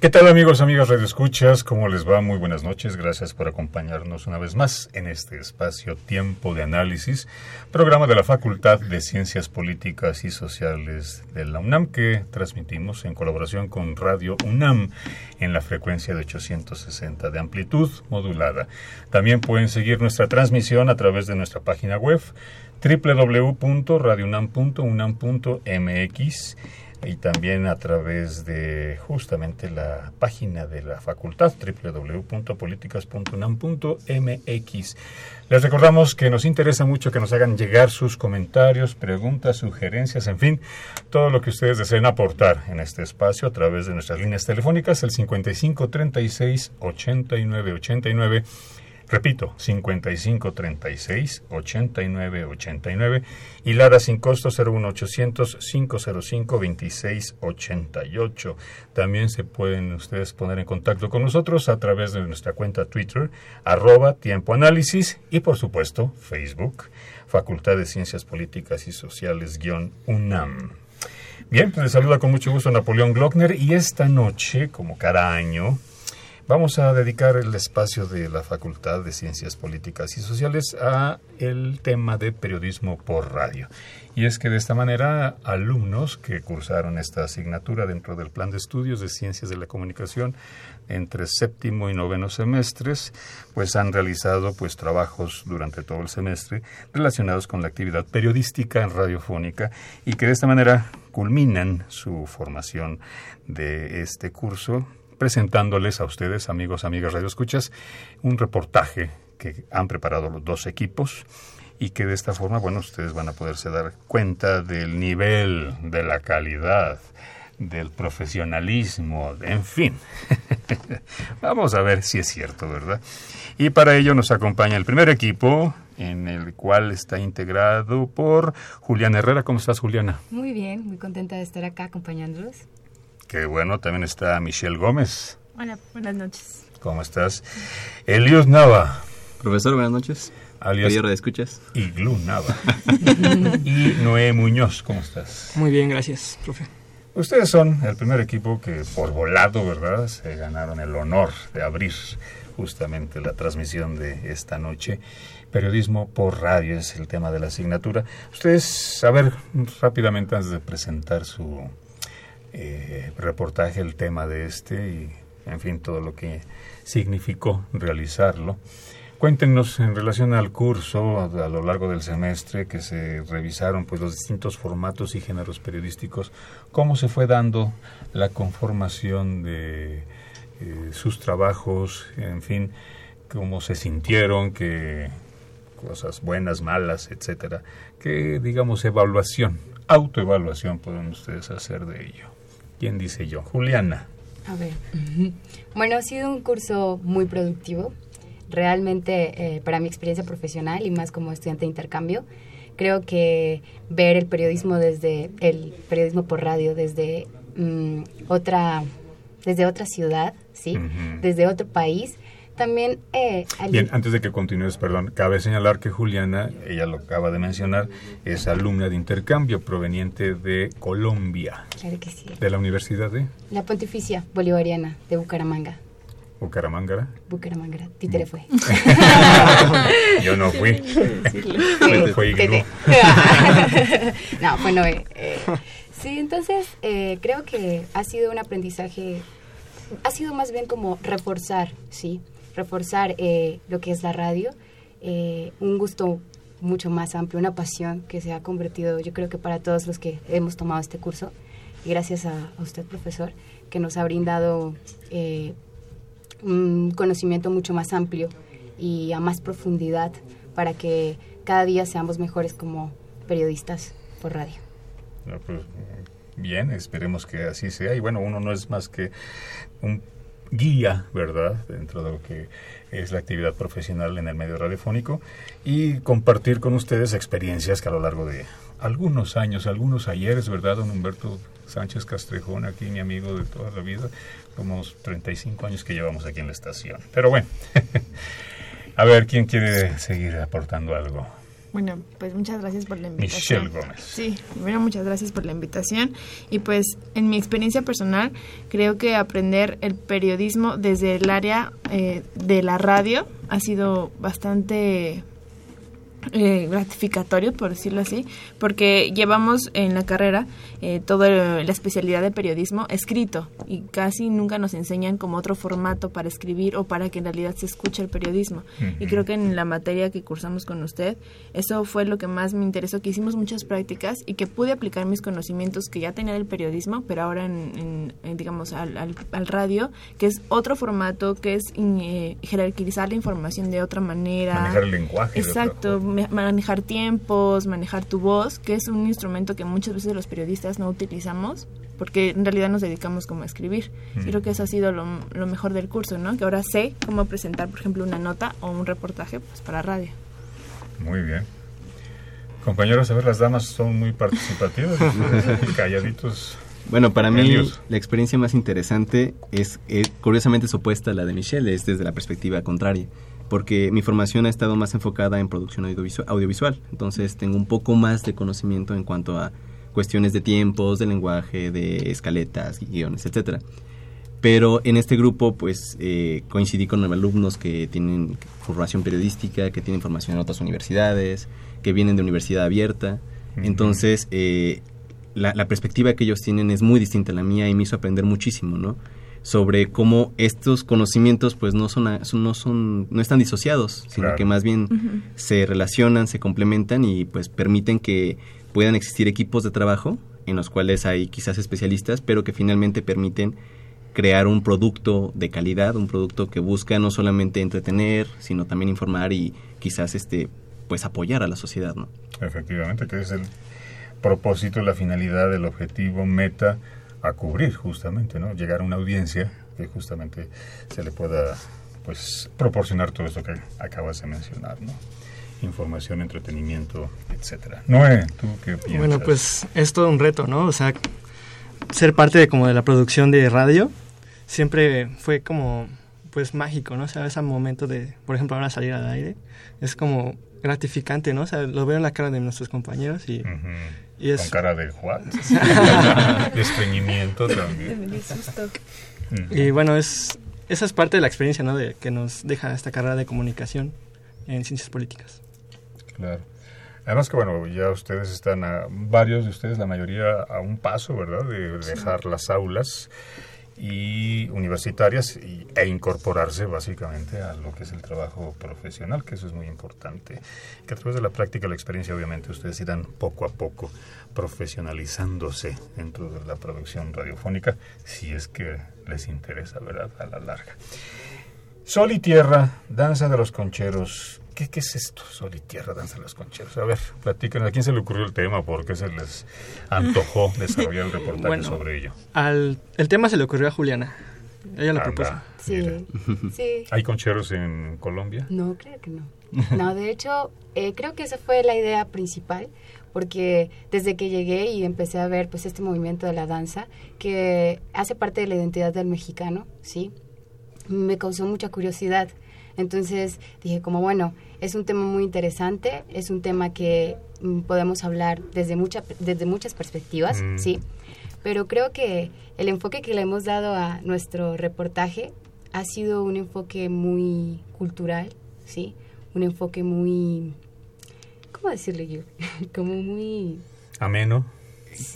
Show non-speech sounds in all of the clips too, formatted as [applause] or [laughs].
¿Qué tal amigos, amigas Radio Escuchas? ¿Cómo les va? Muy buenas noches. Gracias por acompañarnos una vez más en este espacio Tiempo de Análisis, programa de la Facultad de Ciencias Políticas y Sociales de la UNAM que transmitimos en colaboración con Radio UNAM en la frecuencia de 860 de amplitud modulada. También pueden seguir nuestra transmisión a través de nuestra página web www.radiounam.unam.mx y también a través de justamente la página de la facultad www.políticas.unam.mx. Les recordamos que nos interesa mucho que nos hagan llegar sus comentarios, preguntas, sugerencias, en fin, todo lo que ustedes deseen aportar en este espacio a través de nuestras líneas telefónicas, el 55 36 89 89 Repito, 5536 8989 y Lara sin costo 01800 505 2688. También se pueden ustedes poner en contacto con nosotros a través de nuestra cuenta Twitter, arroba Tiempo Análisis y por supuesto Facebook, Facultad de Ciencias Políticas y Sociales guion UNAM. Bien, pues les saluda con mucho gusto Napoleón Glockner y esta noche, como cada año, Vamos a dedicar el espacio de la Facultad de Ciencias Políticas y Sociales a el tema de periodismo por radio. Y es que de esta manera alumnos que cursaron esta asignatura dentro del plan de estudios de Ciencias de la Comunicación entre séptimo y noveno semestres, pues han realizado pues trabajos durante todo el semestre relacionados con la actividad periodística radiofónica y que de esta manera culminan su formación de este curso presentándoles a ustedes, amigos, amigas radioescuchas, un reportaje que han preparado los dos equipos y que de esta forma, bueno, ustedes van a poderse dar cuenta del nivel, de la calidad, del profesionalismo, en fin. [laughs] Vamos a ver si es cierto, ¿verdad? Y para ello nos acompaña el primer equipo, en el cual está integrado por Juliana Herrera. ¿Cómo estás, Juliana? Muy bien, muy contenta de estar acá acompañándolos. Qué bueno, también está Michelle Gómez. Hola, buenas noches. ¿Cómo estás? Elios Nava. Profesor, buenas noches. Alias de escuchas. Iglu Nava. [laughs] y Noé Muñoz, ¿cómo estás? Muy bien, gracias, profe. Ustedes son el primer equipo que por volado, ¿verdad? Se ganaron el honor de abrir justamente la transmisión de esta noche. Periodismo por radio es el tema de la asignatura. Ustedes, a ver, rápidamente antes de presentar su, eh, reportaje el tema de este y, en fin, todo lo que significó realizarlo. Cuéntenos en relación al curso a, lo largo del semestre que se revisaron pues los distintos formatos y géneros periodísticos, cómo se fue dando la conformación de eh, sus trabajos, en fin, cómo se sintieron, qué cosas buenas, malas, etcétera, qué digamos evaluación, autoevaluación pueden ustedes hacer de ello. ¿Quién dice yo? Juliana. A ver. Bueno, ha sido un curso muy productivo. Realmente, eh, para mi experiencia profesional y más como estudiante de intercambio, creo que ver el periodismo desde el periodismo por radio desde mm, otra desde otra ciudad, sí, desde otro país, también... Eh, Bien, antes de que continúes, perdón, cabe señalar que Juliana, ella lo acaba de mencionar, es alumna de intercambio proveniente de Colombia. Claro que sí. ¿De la Universidad de? La Pontificia Bolivariana de Bucaramanga. ¿Bucaramangara? Bucaramangara. Títere fue. [laughs] Yo no fui. fue [laughs] no, bueno, eh, eh, sí, entonces eh, creo que ha sido un aprendizaje, ha sido más bien como reforzar, ¿sí? Reforzar eh, lo que es la radio, eh, un gusto mucho más amplio, una pasión que se ha convertido, yo creo que para todos los que hemos tomado este curso, y gracias a, usted, profesor, que nos ha brindado eh, un conocimiento mucho más amplio y a más profundidad para que cada día seamos mejores como periodistas por radio. No, pues, bien, esperemos que así sea. Y bueno, uno no es más que un guía, ¿verdad?, dentro de lo que es la actividad profesional en el medio radiofónico y compartir con ustedes experiencias que a lo largo de algunos años, algunos ayeres, ¿verdad, don Humberto Sánchez Castrejón, aquí mi amigo de toda la vida, como 35 años que llevamos aquí en la estación. Pero bueno, [laughs] a ver, ¿quién quiere seguir aportando algo? Bueno, pues muchas gracias por la invitación. Michelle Gómez. Sí, primero muchas gracias por la invitación y pues en mi experiencia personal creo que aprender el periodismo desde el área eh, de la radio ha sido bastante [laughs] eh, gratificatorio, por decirlo así, porque llevamos en la carrera eh, toda la especialidad de periodismo escrito y casi nunca nos enseñan como otro formato para escribir o para que en realidad se escuche el periodismo. Y creo que en la materia que cursamos con usted, eso fue lo que más me interesó, que hicimos muchas prácticas y que pude aplicar mis conocimientos que ya tenía del periodismo, pero ahora en, en- en, digamos al, al- al radio, que es otro formato, que es eh, jerarquizar la información de otra manera. Manejar el lenguaje. Exacto, manejar tiempos, manejar tu voz, que es un instrumento que muchas veces los periodistas no utilizamos, porque en realidad nos dedicamos como a escribir. Y creo que eso ha sido lo, lo mejor del curso, ¿no? Que ahora sé cómo presentar, por ejemplo, una nota o un reportaje pues, para radio. Muy bien. Compañeros, a ver, las damas son muy participativas, [laughs] [laughs] calladitos. Bueno, para mí la experiencia más interesante es, eh, curiosamente es opuesta a la de Michelle, es desde la perspectiva contraria, porque mi formación ha estado más enfocada en producción audiovisual, audiovisual, entonces tengo un poco más de conocimiento en cuanto a cuestiones de tiempos, de lenguaje, de escaletas, guiones, etcétera. Pero en este grupo, pues, eh, coincidí con alumnos que tienen formación periodística, que tienen formación en otras universidades, que vienen de universidad abierta. Entonces, eh, la, la perspectiva que ellos tienen es muy distinta a la mía y me hizo aprender muchísimo, ¿no? Sobre cómo estos conocimientos, pues, no son, a- son- no son, no están disociados, sino Claro. que más bien se relacionan, se complementan y, pues, permiten que puedan existir equipos de trabajo en los cuales hay quizás especialistas, pero que finalmente permiten crear un producto de calidad, un producto que busca no solamente entretener, sino también informar y quizás este pues apoyar a la sociedad, ¿no? Efectivamente, que es el propósito, la finalidad, el objetivo, meta a cubrir justamente, ¿no? Llegar a una audiencia que justamente se le pueda pues proporcionar todo esto que acabas de mencionar, ¿no? Información, entretenimiento, etcétera. Noé, ¿tú qué piensas? Bueno, pues es todo un reto, ¿no? O sea, ser parte de como de la producción de radio siempre fue como pues mágico, ¿no? O sea, ese momento de, por ejemplo, ahora salir al aire es como gratificante, ¿no? O sea, lo veo en la cara de nuestros compañeros y. y es Con cara de [laughs] [laughs] de estreñimiento también. Y bueno, es esa es parte de la experiencia, ¿no? De que nos deja esta carrera de comunicación en ciencias políticas. Claro. Además que, bueno, ya ustedes están, a, varios de ustedes, la mayoría, a un paso, ¿verdad?, de dejar las aulas y universitarias y- e incorporarse básicamente a lo que es el trabajo profesional, que eso es muy importante. Que a través de la práctica, la experiencia, obviamente, ustedes irán poco a poco profesionalizándose dentro de la producción radiofónica, si es que les interesa, ¿verdad?, a la larga. Sol y Tierra, Danza de los Concheros. ¿Qué, qué es esto? Sol y Tierra, Danza de los Concheros. A ver, platiquen. ¿A quién se le ocurrió el tema? ¿Por qué se les antojó [laughs] desarrollar el reportaje Bueno. sobre ello? Al, el tema se le ocurrió a Juliana. Ella lo Anda, propuso. Sí, sí. [laughs] ¿Hay concheros en Colombia? No, creo que no. [laughs] No, de hecho, eh, creo que esa fue la idea principal, porque desde que llegué y empecé a ver pues este movimiento de la danza, que hace parte de la identidad del mexicano, ¿sí? Me causó mucha curiosidad. Entonces dije como, bueno, es un tema muy interesante, es un tema que mm, podemos hablar desde, mucha, desde muchas perspectivas, Mm. ¿sí? Pero creo que el enfoque que le hemos dado a nuestro reportaje ha sido un enfoque muy cultural, ¿sí? Un enfoque muy... ¿Cómo decirle yo? [laughs] Como muy... ¿Ameno?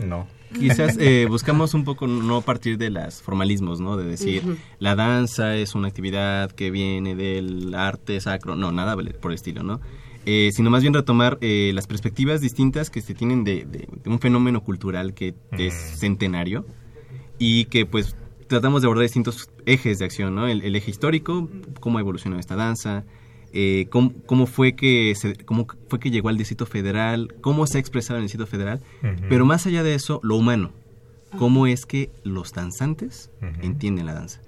No. Quizás eh, buscamos un poco no partir de los formalismos, ¿no? De decir, la danza es una actividad que viene del arte sacro, no, nada por el estilo, ¿no? Eh, sino más bien retomar eh, las perspectivas distintas que se tienen de, de- de un fenómeno cultural que es centenario y que pues tratamos de abordar distintos ejes de acción, ¿no? El, el eje histórico, cómo ha evolucionado esta danza, eh, cómo, cómo, fue que se, cómo fue que llegó al Distrito Federal, cómo se ha expresado en el Distrito Federal, pero más allá de eso, lo humano, cómo es que los danzantes entienden la danza.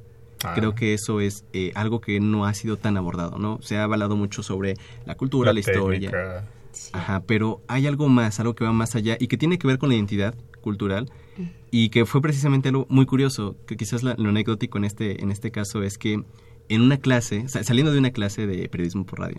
Ah. Creo que eso es eh, algo que no ha sido tan abordado, ¿no? Se ha hablado mucho sobre la cultura, la, historia. Ajá, pero hay algo más, algo que va más allá y que tiene que ver con la identidad cultural y que fue precisamente algo muy curioso, que quizás lo anecdótico en este, en este caso es que en una clase, saliendo de una clase de periodismo por radio,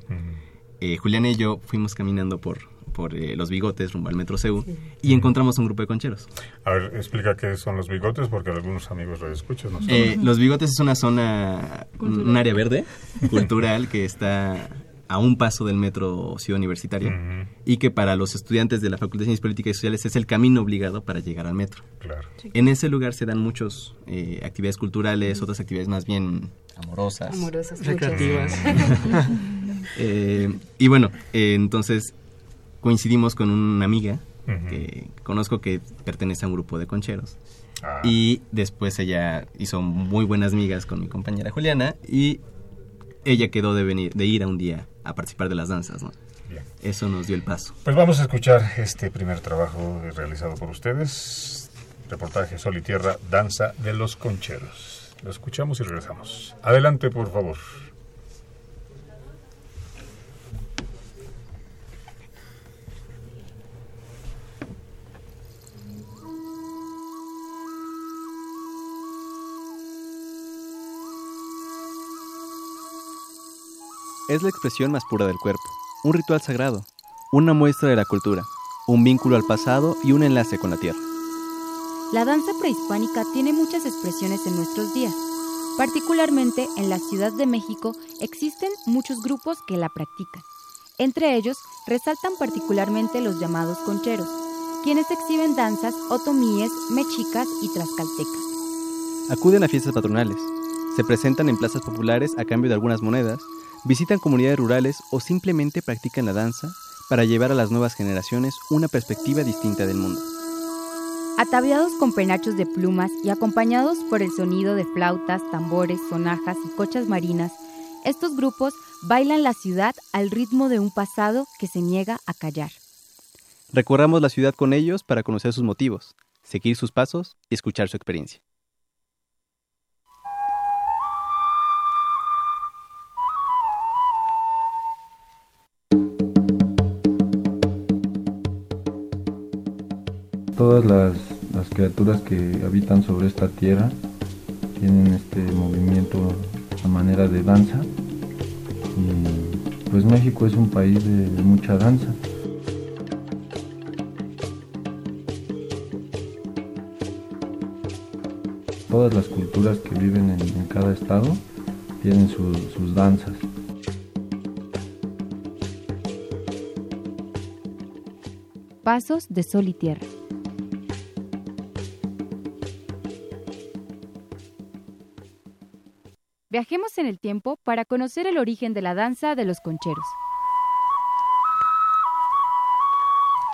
eh, Julián y yo fuimos caminando por, por eh, los bigotes rumbo al Metro CEU y encontramos un grupo de concheros. A ver, explica qué son los bigotes porque algunos amigos lo escuchan. No eh, los bigotes es una zona, un área verde [laughs] cultural que está a un paso del metro Ciudad Universitaria y que para los estudiantes de la Facultad de Ciencias Políticas y Sociales es el camino obligado para llegar al metro. Claro. En ese lugar se dan muchas eh, actividades culturales, otras actividades más bien amorosas, amorosas recreativas. [laughs] Eh, y bueno, eh, entonces coincidimos con una amiga que conozco que pertenece a un grupo de concheros. Ah. Y después ella hizo muy buenas migas con mi compañera Juliana y ella quedó de venir, de ir a un día a participar de las danzas, ¿no? Eso nos dio el paso. Pues vamos a escuchar este primer trabajo realizado por ustedes. Reportaje Sol y Tierra, Danza de los Concheros. Lo escuchamos y regresamos. Adelante, por favor. Es la expresión más pura del cuerpo, un ritual sagrado, una muestra de la cultura, un vínculo al pasado y un enlace con la tierra. La danza prehispánica tiene muchas expresiones en nuestros días. Particularmente en la Ciudad de México existen muchos grupos que la practican. Entre ellos resaltan particularmente los llamados concheros, quienes exhiben danzas otomíes, mexicas y tlaxcaltecas. Acuden a fiestas patronales, se presentan en plazas populares a cambio de algunas monedas visitan comunidades rurales o simplemente practican la danza para llevar a las nuevas generaciones una perspectiva distinta del mundo. Ataviados con penachos de plumas y acompañados por el sonido de flautas, tambores, sonajas y cochas marinas, estos grupos bailan la ciudad al ritmo de un pasado que se niega a callar. Recorramos la ciudad con ellos para conocer sus motivos, seguir sus pasos y escuchar su experiencia. Todas las, criaturas que habitan sobre esta tierra tienen este movimiento a manera de danza y pues México es un país de, mucha danza. Todas las culturas que viven en, cada estado tienen sus danzas. Pasos de Sol y Tierra. Viajemos en el tiempo para conocer el origen de la danza de los concheros.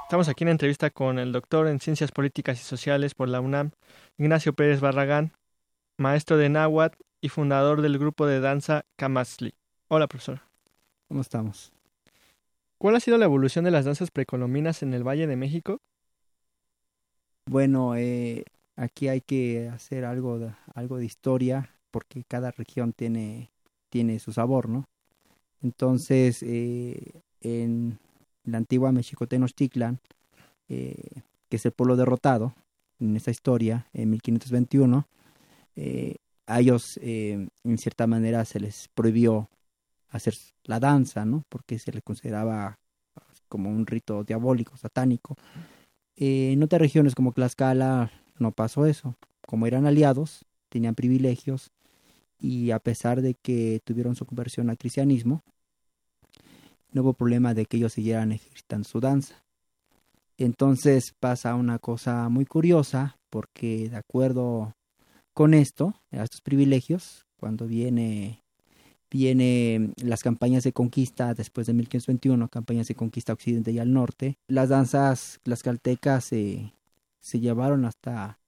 Estamos aquí en entrevista con el doctor en Ciencias Políticas y Sociales por la UNAM, Ignacio Pérez Barragán, maestro de náhuatl y fundador del grupo de danza Kamasli. Hola, profesor. ¿Cómo estamos? ¿Cuál ha sido la evolución de las danzas precolombinas en el Valle de México? Bueno, eh, aquí hay que hacer algo de, algo de historia porque cada región tiene, tiene su sabor, ¿no? Entonces, eh, en la antigua Mexicotenochtitlan, eh, que es el pueblo derrotado en esta historia, en 1521, eh, a ellos, eh, en cierta manera, se les prohibió hacer la danza, ¿no? Porque se les consideraba como un rito diabólico, satánico. en otras regiones como Tlaxcala no pasó eso. Como eran aliados, tenían privilegios, y a pesar de que tuvieron su conversión al cristianismo, no hubo problema de que ellos siguieran ejercitando su danza. Entonces pasa una cosa muy curiosa, porque de acuerdo con esto, a estos privilegios, cuando viene, viene las campañas de conquista después de 1521, campañas de conquista occidente y al norte, las danzas, las caltecas se, se llevaron hasta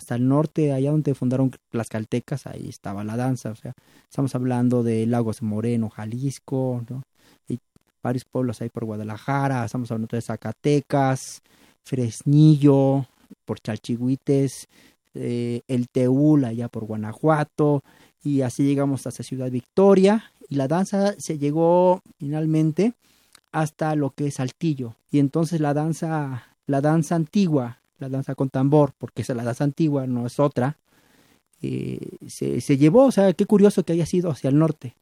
hasta el norte, allá donde fundaron las caltecas, ahí estaba la danza, o sea, estamos hablando de Lagos Moreno, Jalisco, Y varios pueblos ahí por Guadalajara, estamos hablando de Zacatecas, Fresnillo, por Chalchihuites, eh, el Teúl allá por Guanajuato, y así llegamos hasta Ciudad Victoria, y la danza se llegó finalmente hasta lo que es Saltillo, y entonces la danza, la danza antigua, la danza con tambor, porque es la danza antigua, no es otra, eh, se, se, llevó, o sea, qué curioso que haya sido hacia el norte.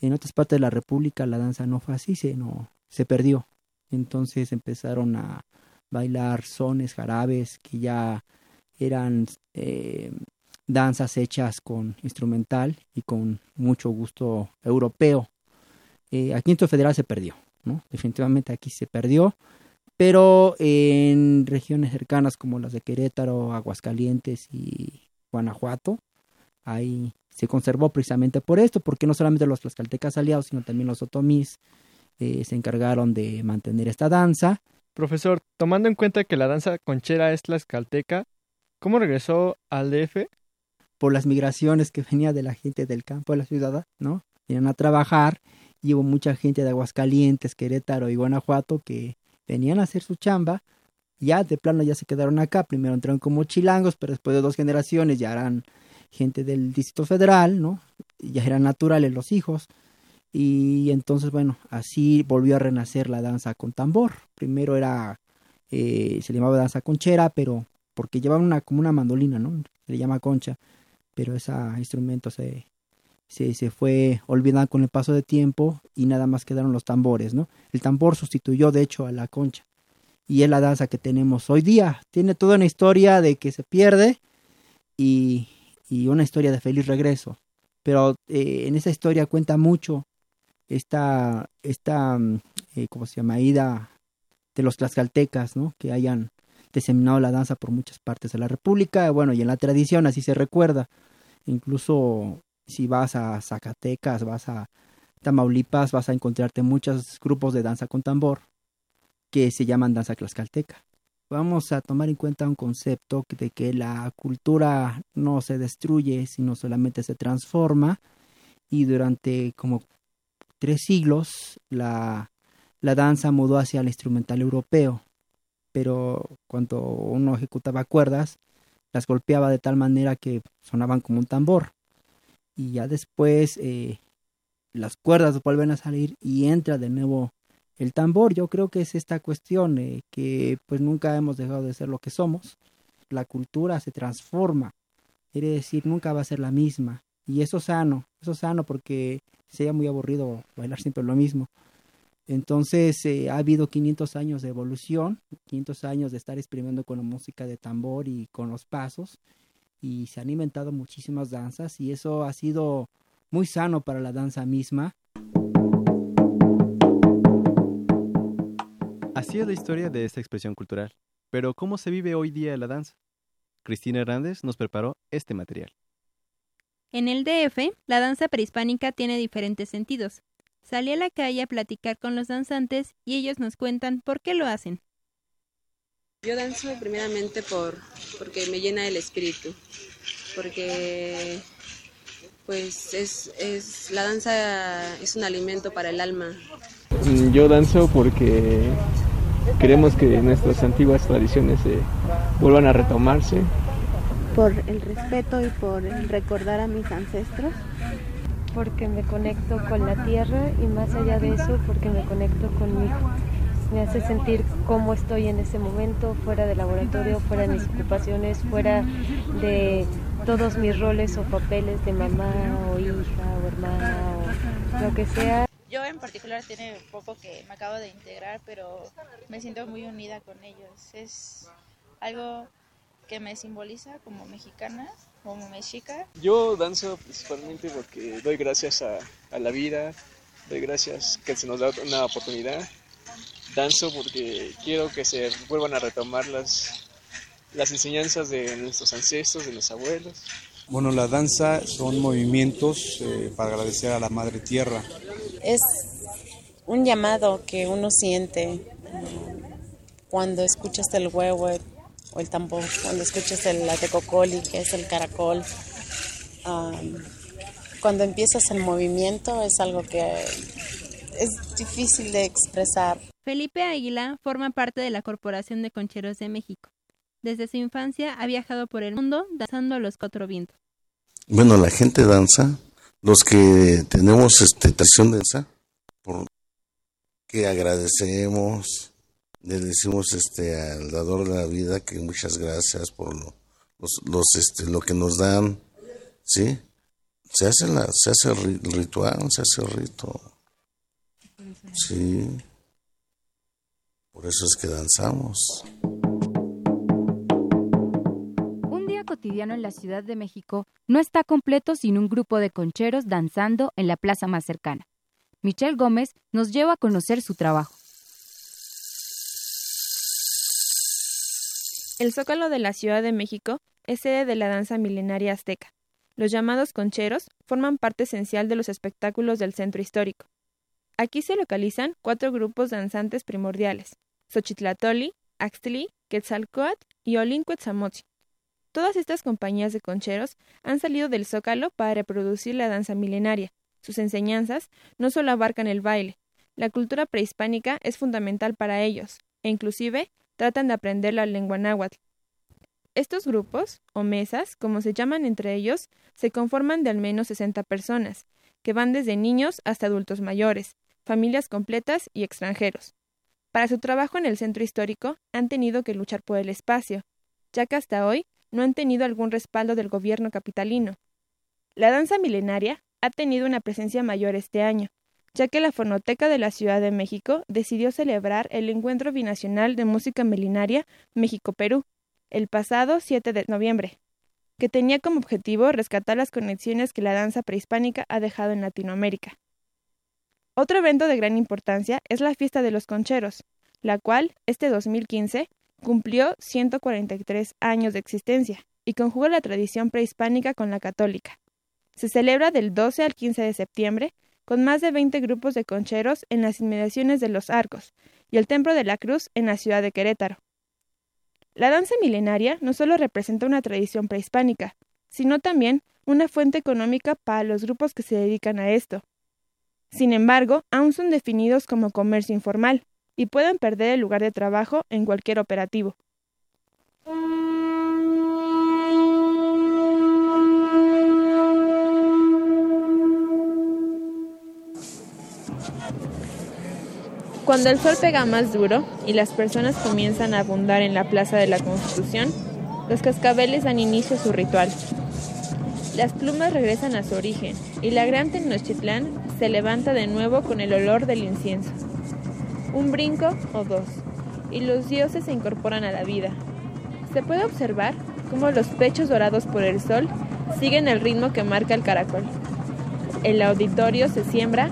En otras partes de la República la danza no fue así, se, no, se perdió. Entonces empezaron a bailar sones, jarabes, que ya eran eh, danzas hechas con instrumental y con mucho gusto europeo. Eh, aquí en Federal se perdió, ¿no? Definitivamente aquí se perdió, pero en regiones cercanas como las de Querétaro, Aguascalientes y Guanajuato, ahí se conservó precisamente por esto, porque no solamente los tlaxcaltecas aliados, sino también los otomís eh, se encargaron de mantener esta danza. Profesor, tomando en cuenta que la danza conchera es tlaxcalteca, ¿cómo regresó al DF? Por las migraciones que [laughs] venía de la gente del campo de la ciudad, ¿no? Venían a trabajar y hubo mucha gente de Aguascalientes, Querétaro y Guanajuato que venían a hacer su chamba ya de plano ya se quedaron acá. Primero entraron como chilangos, pero después de dos generaciones ya eran gente del Distrito Federal, ¿no? Ya eran naturales los hijos. Y entonces, bueno, así volvió a renacer la danza con tambor. Primero era, eh, se llamaba danza conchera, pero porque llevaban una, como una mandolina, ¿no? Se le llama concha, pero ese instrumento se, se, se fue olvidando con el paso de tiempo y nada más quedaron los tambores, ¿no? El tambor sustituyó, de hecho, a la concha y es la danza que tenemos hoy día. Tiene toda una historia de que se pierde y, y una historia de feliz regreso. Pero eh, en esa historia cuenta mucho esta, esta mm, eh, ¿cómo se llama? Ida de los tlaxcaltecas, ¿no? Que hayan diseminado la danza por muchas partes de la República. Bueno, y en la tradición así se recuerda. Incluso si vas a Zacatecas, vas a Tamaulipas, vas a encontrarte muchos grupos de danza con tambor que se llaman danza tlaxcalteca. Vamos a tomar en cuenta un concepto de que la cultura no se destruye, sino solamente se transforma y durante como tres siglos la, la danza mudó hacia el instrumental europeo, pero cuando uno ejecutaba cuerdas, las golpeaba de tal manera que sonaban como un tambor. Y ya después eh, las cuerdas vuelven a salir y entra de nuevo el tambor. Yo creo que es esta cuestión eh, que pues nunca hemos dejado de ser lo que somos. La cultura se transforma, quiere decir nunca va a ser la misma. Y eso sano, eso sano porque sería muy aburrido bailar siempre lo mismo. Entonces eh, ha habido 500 años de evolución, 500 años de estar experimentando con la música de tambor y con los pasos y se han inventado muchísimas danzas y eso ha sido muy sano para la danza misma Así es la historia de esta expresión cultural. Pero ¿cómo se vive hoy día la danza? Cristina Hernández nos preparó este material. En el DF, la danza prehispánica tiene diferentes sentidos. Salí a la calle a platicar con los danzantes y ellos nos cuentan por qué lo hacen. Yo danzo primeramente por porque me llena el espíritu, porque pues es, es la danza es un alimento para el alma. Yo danzo porque queremos que nuestras antiguas tradiciones se vuelvan a retomarse. Por el respeto y por recordar a mis ancestros. Porque me conecto con la tierra y más allá de eso, porque me conecto conmigo. Me hace sentir cómo estoy en ese momento, fuera del laboratorio, fuera de mis ocupaciones, fuera de todos mis roles o papeles de mamá o hija o hermana o lo que sea. Yo en particular tiene poco que me acabo de integrar, pero me siento muy unida con ellos. Es algo que me simboliza como mexicana, como mexica. Yo danzo principalmente porque doy gracias a, a la vida, doy gracias que se nos da una oportunidad. Danzo porque quiero que se vuelvan a retomar las, las enseñanzas de nuestros ancestros, de los abuelos. Bueno, la danza son movimientos eh, para agradecer a la Madre Tierra. Es un llamado que uno siente cuando escuchas el huevo o el tambor, cuando escuchas el atecocoli, que es el caracol. cuando empiezas el movimiento es algo que es difícil de expresar. Felipe Águila forma parte de la Corporación de Concheros de México. Desde su infancia ha viajado por el mundo danzando a los cuatro vientos. Bueno, la gente danza, los que tenemos este tradición de danza, por que agradecemos, le decimos este al dador de la vida que muchas gracias por lo, los, los este lo que nos dan, ¿sí? Se hace la se hace el ritual, se hace el rito. Sí. Por eso es que danzamos. Un día cotidiano en la Ciudad de México no está completo sin un grupo de concheros danzando en la plaza más cercana. Michelle Gómez nos lleva a conocer su trabajo. El Zócalo de la Ciudad de México es sede de la danza milenaria azteca. Los llamados concheros forman parte esencial de los espectáculos del centro histórico. Aquí se localizan cuatro grupos danzantes primordiales: Xochitlatoli, Axtli, Quetzalcoatl y Olincuetzamotzi. Todas estas compañías de concheros han salido del Zócalo para reproducir la danza milenaria. Sus enseñanzas no solo abarcan el baile, la cultura prehispánica es fundamental para ellos, e inclusive tratan de aprender la lengua náhuatl. Estos grupos, o mesas, como se llaman entre ellos, se conforman de al menos 60 personas, que van desde niños hasta adultos mayores, familias completas y extranjeros. Para su trabajo en el centro histórico han tenido que luchar por el espacio, ya que hasta hoy no han tenido algún respaldo del gobierno capitalino. La danza milenaria ha tenido una presencia mayor este año, ya que la Fonoteca de la Ciudad de México decidió celebrar el Encuentro Binacional de Música Milenaria México-Perú el pasado 7 de noviembre, que tenía como objetivo rescatar las conexiones que la danza prehispánica ha dejado en Latinoamérica. Otro evento de gran importancia es la Fiesta de los Concheros, la cual, este 2015, cumplió 143 años de existencia y conjuga la tradición prehispánica con la católica. Se celebra del 12 al 15 de septiembre con más de 20 grupos de concheros en las inmediaciones de los Arcos y el Templo de la Cruz en la ciudad de Querétaro. La danza milenaria no solo representa una tradición prehispánica, sino también una fuente económica para los grupos que se dedican a esto, sin embargo, aún son definidos como comercio informal y pueden perder el lugar de trabajo en cualquier operativo. Cuando el sol pega más duro y las personas comienzan a abundar en la Plaza de la Constitución, los cascabeles dan inicio a su ritual. Las plumas regresan a su origen y la gran Tenochtitlán se levanta de nuevo con el olor del incienso. Un brinco o dos, y los dioses se incorporan a la vida. Se puede observar cómo los pechos dorados por el sol siguen el ritmo que marca el caracol. El auditorio se siembra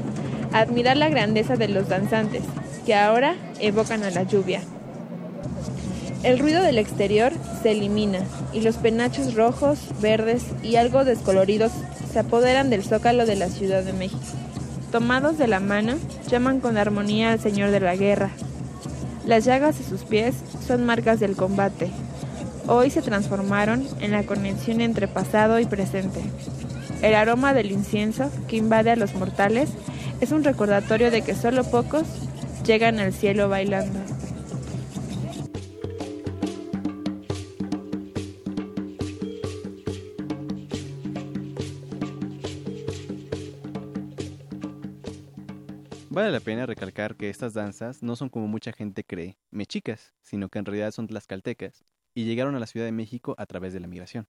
a admirar la grandeza de los danzantes, que ahora evocan a la lluvia. El ruido del exterior se elimina y los penachos rojos, verdes y algo descoloridos se apoderan del zócalo de la Ciudad de México. Tomados de la mano, llaman con armonía al Señor de la Guerra. Las llagas de sus pies son marcas del combate. Hoy se transformaron en la conexión entre pasado y presente. El aroma del incienso que invade a los mortales es un recordatorio de que solo pocos llegan al cielo bailando. Vale la pena recalcar que estas danzas no son como mucha gente cree, mechicas, sino que en realidad son tlaxcaltecas y llegaron a la Ciudad de México a través de la migración.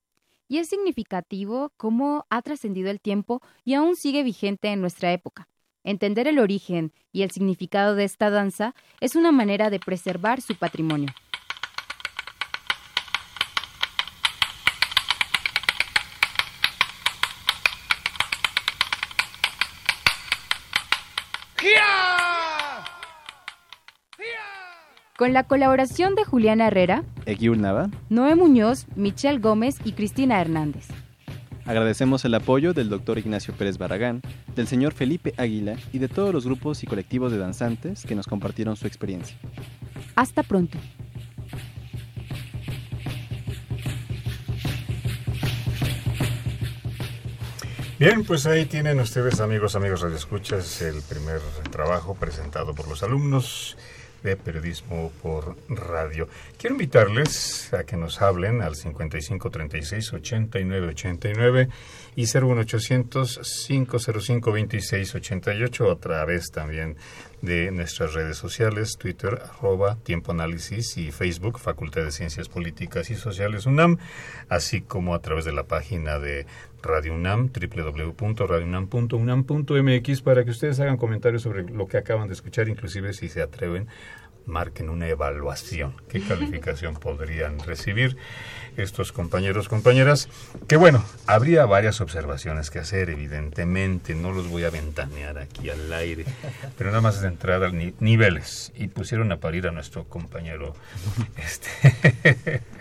Y es significativo cómo ha trascendido el tiempo y aún sigue vigente en nuestra época. Entender el origen y el significado de esta danza es una manera de preservar su patrimonio. Con la colaboración de Juliana Herrera, Equiul Nava, Noé Muñoz, Michelle Gómez y Cristina Hernández. Agradecemos el apoyo del doctor Ignacio Pérez Barragán, del señor Felipe Águila y de todos los grupos y colectivos de danzantes que nos compartieron su experiencia. Hasta pronto. Bien, pues ahí tienen ustedes, amigos, amigos Escuchas, el primer trabajo presentado por los alumnos de periodismo por radio. Quiero invitarles a que nos hablen al 55 36 89 89 y 01800 505 26 88 a través también de nuestras redes sociales, Twitter, arroba Tiempo Análisis y Facebook, Facultad de Ciencias Políticas y Sociales UNAM, así como a través de la página de Radio UNAM, www.radiounam.unam.mx, para que ustedes hagan comentarios sobre lo que acaban de escuchar, inclusive si se atreven, marquen una evaluación. ¿Qué calificación podrían recibir estos compañeros, compañeras? Que bueno, habría varias observaciones que hacer, evidentemente, no los voy a ventanear aquí al aire, pero nada más de entrada ni niveles. Y pusieron a parir a nuestro compañero este [laughs]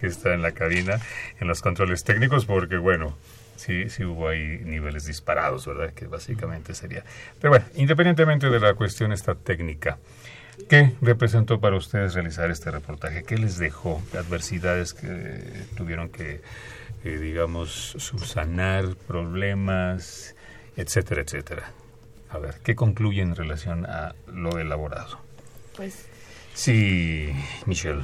que está en la cabina, en los controles técnicos, porque bueno, sí, sí hubo ahí niveles disparados, ¿verdad? Que básicamente sería. Pero bueno, independientemente de la cuestión esta técnica, ¿qué representó para ustedes realizar este reportaje? ¿Qué les dejó? ¿Adversidades que tuvieron que, eh, digamos, subsanar, problemas, etcétera, etcétera? A ver, ¿qué concluye en relación a lo elaborado? Pues. Sí, Michelle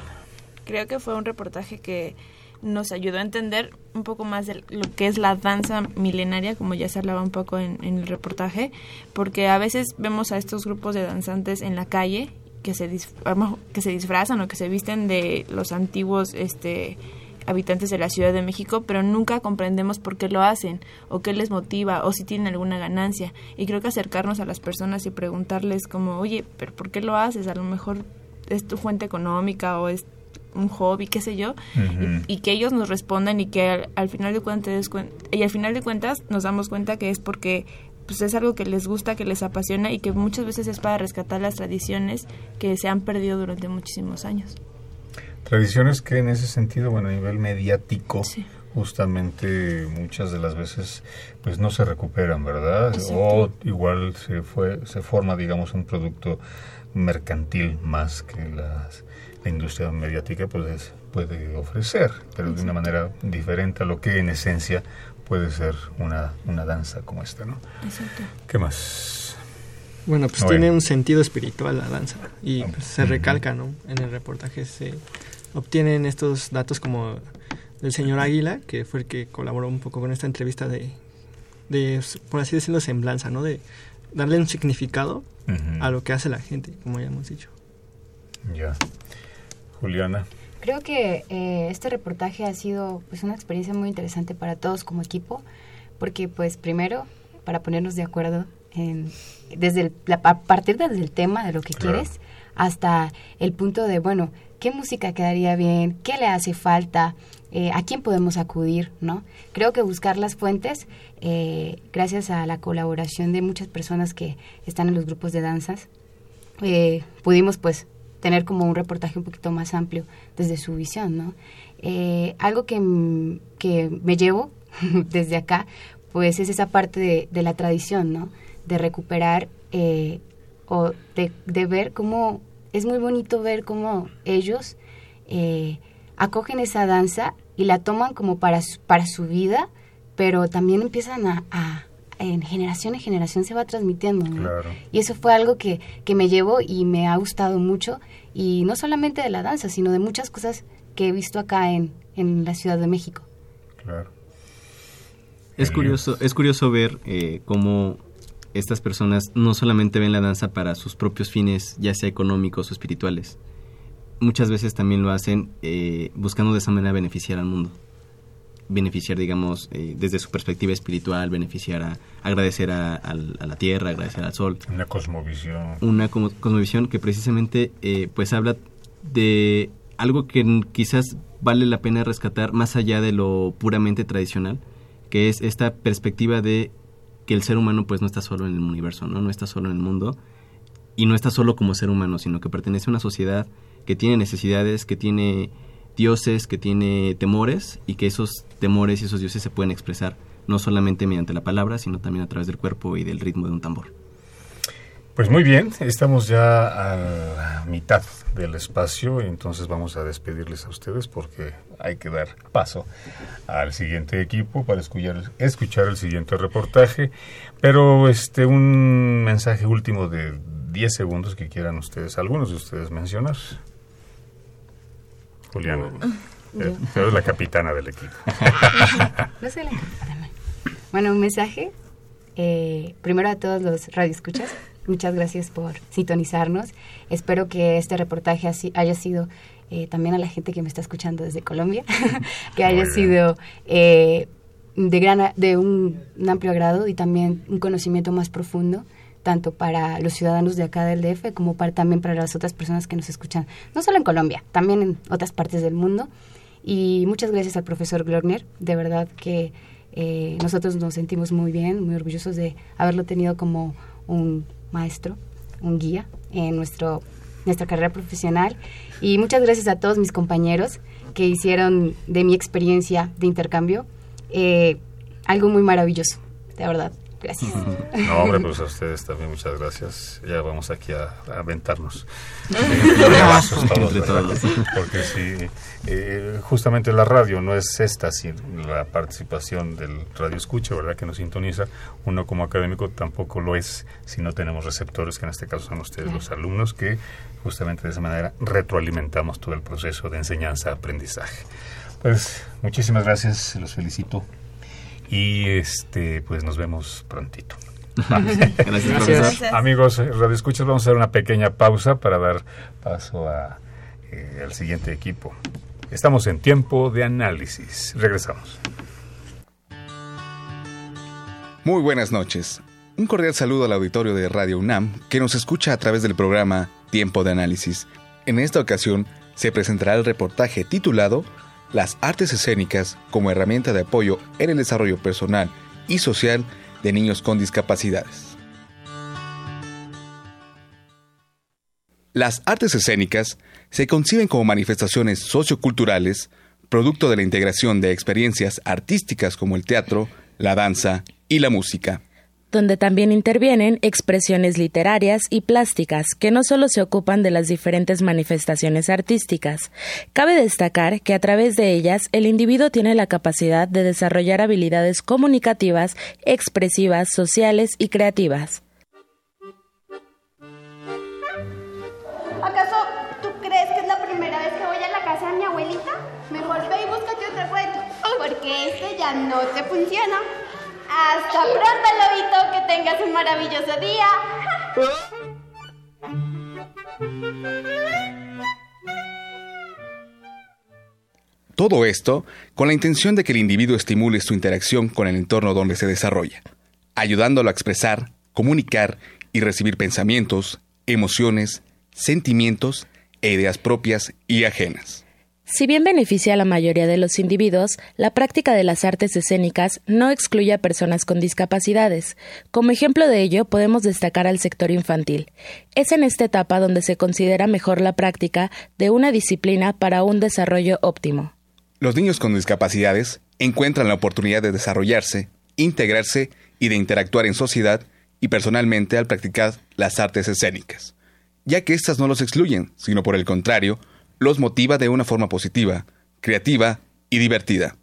creo que fue un reportaje que nos ayudó a entender un poco más de lo que es la danza milenaria, como ya se hablaba un poco en, el reportaje, porque a veces vemos a estos grupos de danzantes en la calle que se, que se disfrazan o que se visten de los antiguos este, habitantes de la Ciudad de México, pero nunca comprendemos por qué lo hacen o qué les motiva o si tienen alguna ganancia. Y creo que acercarnos a las personas y preguntarles como, oye, pero ¿por qué lo haces? A lo mejor es tu fuente económica o es un hobby, qué sé yo, y, que ellos nos respondan y que al, final de cuentas y al final de cuentas nos damos cuenta que es porque pues es algo que les gusta, que les apasiona y que muchas veces es para rescatar las tradiciones que se han perdido durante muchísimos años. Tradiciones que en ese sentido, bueno, a nivel mediático, justamente muchas de las veces pues no se recuperan, ¿verdad? O igual se fue se forma, digamos, un producto mercantil más que las la industria mediática pues, puede ofrecer, pero de una manera diferente a lo que en esencia puede ser una, una danza como esta, ¿no? Exacto. ¿Qué más? Bueno, pues tiene un sentido espiritual la danza y pues, se recalca, ¿no? En el reportaje se obtienen estos datos como del señor Águila, que fue el que colaboró un poco con esta entrevista de, de por así decirlo, semblanza, ¿no? De darle un significado a lo que hace la gente, como ya hemos dicho. Ya. Juliana. Creo que eh, este reportaje ha sido pues una experiencia muy interesante para todos como equipo, porque pues primero para ponernos de acuerdo en, desde el, a partir desde el tema de lo que quieres hasta el punto de bueno qué música quedaría bien, qué le hace falta, eh, a quién podemos acudir, ¿no? Creo que buscar las fuentes, eh, gracias a la colaboración de muchas personas que están en los grupos de danzas, pudimos pues tener como un reportaje un poquito más amplio desde su visión, ¿no? Eh, algo que, que, me llevo [laughs] desde acá, pues es esa parte de, la tradición, ¿no? De recuperar eh, o de, ver cómo, es muy bonito ver cómo ellos eh, acogen esa danza y la toman como para su, para su vida, pero también empiezan a en generación en generación se va transmitiendo. Y eso fue algo que, que me llevo y me ha gustado mucho, y no solamente de la danza, sino de muchas cosas que he visto acá en, en la Ciudad de México. Claro. Es curioso, es curioso ver eh, cómo estas personas no solamente ven la danza para sus propios fines, ya sea económicos o espirituales, muchas veces también lo hacen eh, buscando de esa manera beneficiar al mundo beneficiar, digamos, eh, desde su perspectiva espiritual, beneficiar a agradecer a, la tierra, agradecer al sol. Una cosmovisión. Una cosmovisión que precisamente eh, pues habla de algo que quizás vale la pena rescatar más allá de lo puramente tradicional, que es esta perspectiva de que el ser humano pues no está solo en el universo, ¿no? No está solo en el mundo y no está solo como ser humano, sino que pertenece a una sociedad que tiene necesidades, que tiene dioses, que tiene temores y que esos temores y esos dioses se pueden expresar no solamente mediante la palabra, sino también a través del cuerpo y del ritmo de un tambor. Pues muy bien, estamos ya a mitad del espacio, entonces vamos a despedirles a ustedes porque hay que dar paso al siguiente equipo para escuchar, escuchar el siguiente reportaje. Pero este un mensaje último de 10 segundos que quieran ustedes, algunos de ustedes mencionar. Juliana, eh, tú eres la capitana del equipo. [laughs] No soy la capitana. Bueno, un mensaje. eh, primero a todos los radioescuchas. Muchas gracias por sintonizarnos. Espero que este reportaje así- haya sido eh, también a la gente que me está escuchando desde Colombia, [laughs] que haya sido eh, de, gran, de un, un amplio grado y también un conocimiento más profundo tanto para los ciudadanos de acá del DF como para, también para las otras personas que nos escuchan, no solo en Colombia, también en otras partes del mundo. Y muchas gracias al profesor Glorner, de verdad que eh, nosotros nos sentimos muy bien, muy orgullosos de haberlo tenido como un maestro, un guía en nuestro, nuestra carrera profesional. Y muchas gracias a todos mis compañeros que hicieron de mi experiencia de intercambio eh, algo muy maravilloso, de verdad. Gracias. [laughs] No, hombre, pues a ustedes también muchas gracias. Ya vamos aquí a, a aventarnos. [laughs] Todos. Porque sí, eh, justamente la radio no es esta, sin la participación del radio escucha, ¿verdad? Que nos sintoniza. Uno como académico tampoco lo es si no tenemos receptores, que en este caso son ustedes los alumnos, que justamente de esa manera retroalimentamos todo el proceso de enseñanza-aprendizaje. Pues muchísimas gracias, los felicito. Y este, pues nos vemos prontito. [laughs] Gracias. Amigos, eh, Radio Escuchas, vamos a hacer una pequeña pausa para dar paso a, eh, al siguiente equipo. Estamos en tiempo de análisis. Regresamos. Muy buenas noches. Un cordial saludo al auditorio de Radio UNAM que nos escucha a través del programa Tiempo de Análisis. En esta ocasión se presentará el reportaje titulado Las artes escénicas como herramienta de apoyo en el desarrollo personal y social de niños con discapacidades. Las artes escénicas se conciben como manifestaciones socioculturales, producto de la integración de experiencias artísticas como el teatro, la danza y la música. Donde también intervienen expresiones literarias y plásticas que no solo se ocupan de las diferentes manifestaciones artísticas. Cabe destacar que a través de ellas el individuo tiene la capacidad de desarrollar habilidades comunicativas, expresivas, sociales y creativas. ¿Acaso tú crees que es la primera vez que voy a la casa de mi abuelita? Mejor ve y búscate otro cuento, porque este ya no te funciona. Hasta pronto, lobito, que tengas un maravilloso día. Todo esto con la intención de que el individuo estimule su interacción con el entorno donde se desarrolla, ayudándolo a expresar, comunicar y recibir pensamientos, emociones, sentimientos e ideas propias y ajenas. Si bien beneficia a la mayoría de los individuos, la práctica de las artes escénicas no excluye a personas con discapacidades. Como ejemplo de ello, podemos destacar al sector infantil. Es en esta etapa donde se considera mejor la práctica de una disciplina para un desarrollo óptimo. Los niños con discapacidades encuentran la oportunidad de desarrollarse, integrarse y de interactuar en sociedad y personalmente al practicar las artes escénicas, ya que éstas no los excluyen, sino por el contrario, los motiva de una forma positiva, creativa y divertida.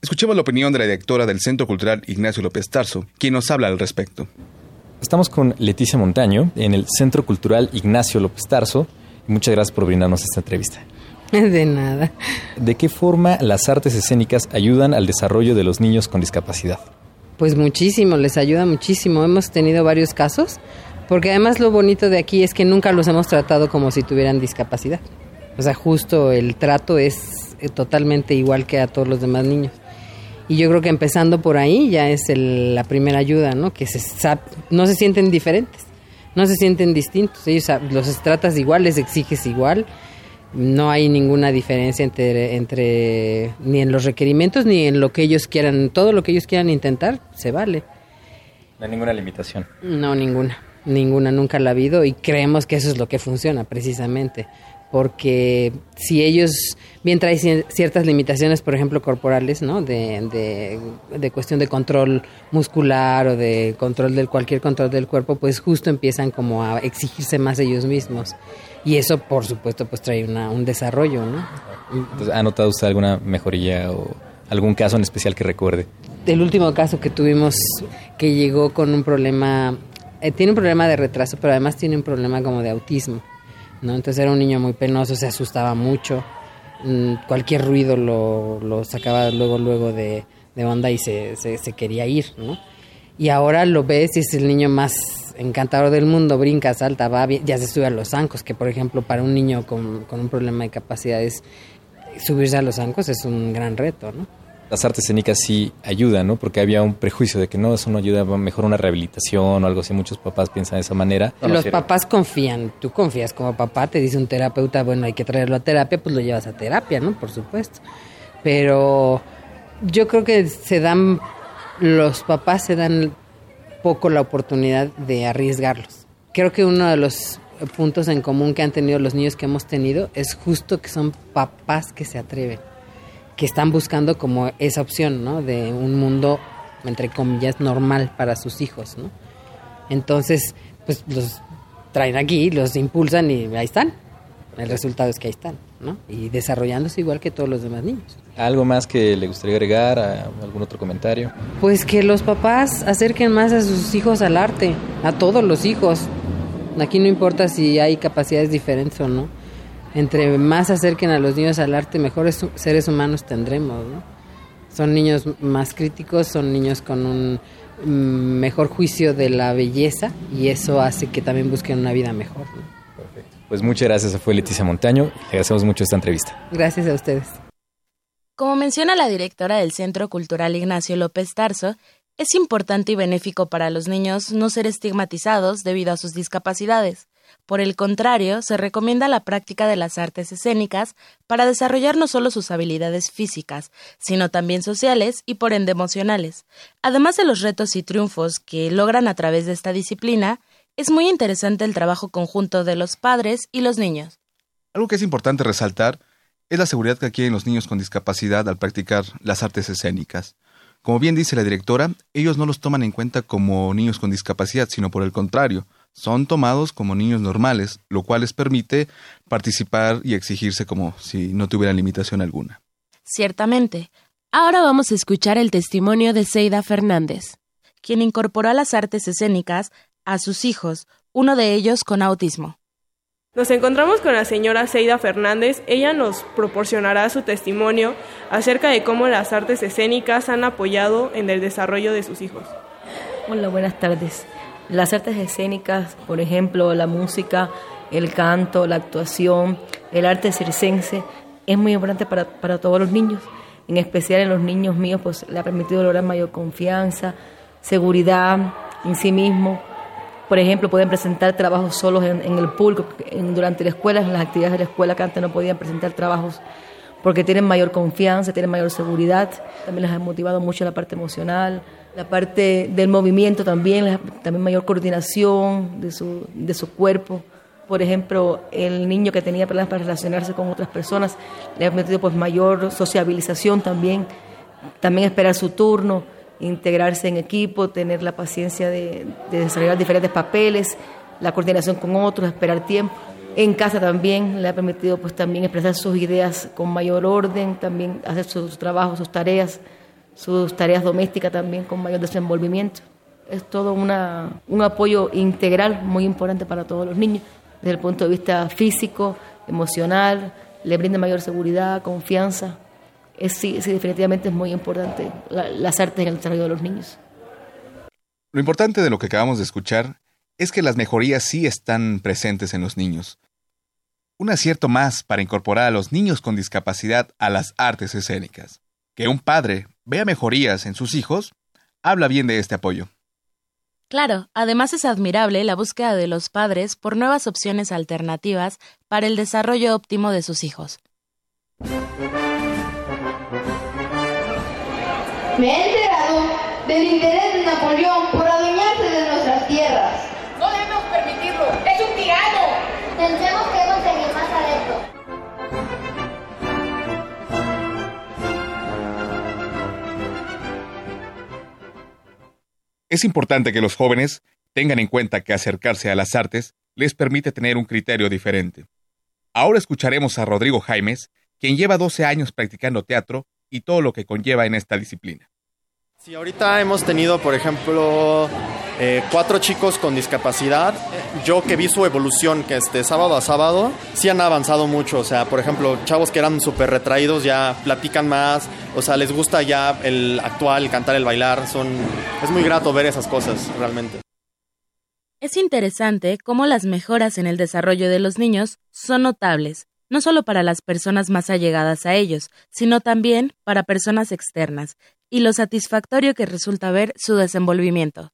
Escuchemos la opinión de la directora del Centro Cultural Ignacio López Tarso, quien nos habla al respecto. Estamos con Leticia Montaño en el Centro Cultural Ignacio López Tarso. Muchas gracias por brindarnos esta entrevista. [laughs] De nada. ¿De qué forma las artes escénicas ayudan al desarrollo de los niños con discapacidad? Pues muchísimo, les ayuda muchísimo. Hemos tenido varios casos, porque además lo bonito de aquí es que nunca los hemos tratado como si tuvieran discapacidad. O sea, justo el trato es eh, totalmente igual que a todos los demás niños. Y yo creo que empezando por ahí ya es el- la primera ayuda, ¿no? Que se no se sienten diferentes, no se sienten distintos. Ellos los tratas igual, les exiges igual. No hay ninguna diferencia entre, entre ni en los requerimientos ni en lo que ellos quieran. Todo lo que ellos quieran intentar se vale. No hay ninguna limitación. No, ninguna. Ninguna nunca la ha habido y creemos que eso es lo que funciona precisamente. Porque si ellos, mientras hay ciertas limitaciones, por ejemplo, corporales, ¿no? De, de, cuestión de control muscular o de control del cualquier control del cuerpo, pues justo empiezan como a exigirse más ellos mismos. Y eso, por supuesto, pues trae una, un desarrollo, ¿no? ¿Ha notado usted alguna mejoría o algún caso en especial que recuerde? El último caso que tuvimos que llegó con un problema eh, tiene un problema de retraso, pero además tiene un problema como de autismo, ¿no? Entonces era un niño muy penoso, se asustaba mucho, mm, cualquier ruido lo, lo sacaba luego, luego de, de onda y se, se, quería ir, ¿no? Y ahora lo ves y es el niño más encantador del mundo, brinca, salta, va, ya se sube a los zancos, que por ejemplo para un niño con, con un problema de capacidades, subirse a los zancos es un gran reto, ¿no? Las artes escénicas sí ayudan, ¿no? Porque había un prejuicio de que no, eso no ayuda, mejor una rehabilitación o algo así. Muchos papás piensan de esa manera. Los papás confían, tú confías como papá, te dice un terapeuta, bueno, hay que traerlo a terapia, pues lo llevas a terapia, ¿no? Por supuesto. Pero yo creo que se dan, los papás se dan poco la oportunidad de arriesgarlos. Creo que uno de los puntos en común que han tenido los niños que hemos tenido es justo que son papás que se atreven que están buscando como esa opción, ¿no? De un mundo, entre comillas, normal para sus hijos, ¿no? Entonces, pues los traen aquí, los impulsan y ahí están. El resultado es que ahí están, ¿no? Y desarrollándose igual que todos los demás niños. ¿Algo más que le gustaría agregar? ¿Algún otro comentario? Pues que los papás acerquen más a sus hijos al arte, a todos los hijos. Aquí no importa si hay capacidades diferentes o no entre más acerquen a los niños al arte, mejores seres humanos tendremos. Son niños más críticos, son niños con un mm, mejor juicio de la belleza y eso hace que también busquen una vida mejor. Perfecto. Pues muchas gracias, fue Leticia Montaño. Le agradecemos mucho esta entrevista. Gracias a ustedes. Como menciona la directora del Centro Cultural Ignacio López Tarso, es importante y benéfico para los niños no ser estigmatizados debido a sus discapacidades. Por el contrario, se recomienda la práctica de las artes escénicas para desarrollar no solo sus habilidades físicas, sino también sociales y por ende emocionales. Además de los retos y triunfos que logran a través de esta disciplina, es muy interesante el trabajo conjunto de los padres y los niños. Algo que es importante resaltar es la seguridad que adquieren los niños con discapacidad al practicar las artes escénicas. Como bien dice la directora, ellos no los toman en cuenta como niños con discapacidad, sino por el contrario, son tomados como niños normales, lo cual les permite participar y exigirse como si no tuvieran limitación alguna. Ciertamente. Ahora vamos a escuchar el testimonio de Seida Fernández, quien incorporó a las artes escénicas a sus hijos, uno de ellos con autismo. Nos encontramos con la señora Seida Fernández. Ella nos proporcionará su testimonio acerca de cómo las artes escénicas han apoyado en el desarrollo de sus hijos. Hola, buenas tardes. Las artes escénicas, por ejemplo, la música, el canto, la actuación, el arte circense, es muy importante para, para todos los niños. En especial en los niños míos, pues le ha permitido lograr mayor confianza, seguridad en sí mismo. Por ejemplo, pueden presentar trabajos solos en, el público, durante la escuela, en las actividades de la escuela que antes no podían presentar trabajos porque tienen mayor confianza, tienen mayor seguridad. También les ha motivado mucho la parte emocional, la parte del movimiento también, también mayor coordinación de su, de su cuerpo. Por ejemplo, el niño que tenía problemas para relacionarse con otras personas le ha metido pues mayor sociabilización también, también esperar su turno, integrarse en equipo, tener la paciencia de, de desarrollar diferentes papeles, la coordinación con otros, esperar tiempo. En casa también le ha permitido pues también expresar sus ideas con mayor orden, también hacer sus trabajos, sus tareas sus tareas domésticas también con mayor desenvolvimiento. Es todo una, un apoyo integral muy importante para todos los niños, desde el punto de vista físico, emocional, le brinda mayor seguridad, confianza. Es, sí, sí definitivamente es muy importante las artes en el desarrollo de los niños. Lo importante de lo que acabamos de escuchar es que las mejorías sí están presentes en los niños. Un acierto más para incorporar a los niños con discapacidad a las artes escénicas. Que un padre vea mejorías en sus hijos, habla bien de este apoyo. Claro, además es admirable la búsqueda de los padres por nuevas opciones alternativas para el desarrollo óptimo de sus hijos. Me he enterado del interés de Napoleón Es importante que los jóvenes tengan en cuenta que acercarse a las artes les permite tener un criterio diferente. Ahora escucharemos a Rodrigo Jaimes, quien lleva 12 años practicando teatro y todo lo que conlleva en esta disciplina. Sí, ahorita hemos tenido, por ejemplo, eh, cuatro chicos con discapacidad. Yo que vi su evolución, que este sábado a sábado, sí han avanzado mucho. O sea, por ejemplo, chavos que eran súper retraídos ya platican más. O sea, les gusta ya el actual, el cantar, el bailar. Son, es muy grato ver esas cosas, realmente. Es interesante cómo las mejoras en el desarrollo de los niños son notables, no solo para las personas más allegadas a ellos, sino también para personas externas, y lo satisfactorio que resulta ver su desenvolvimiento.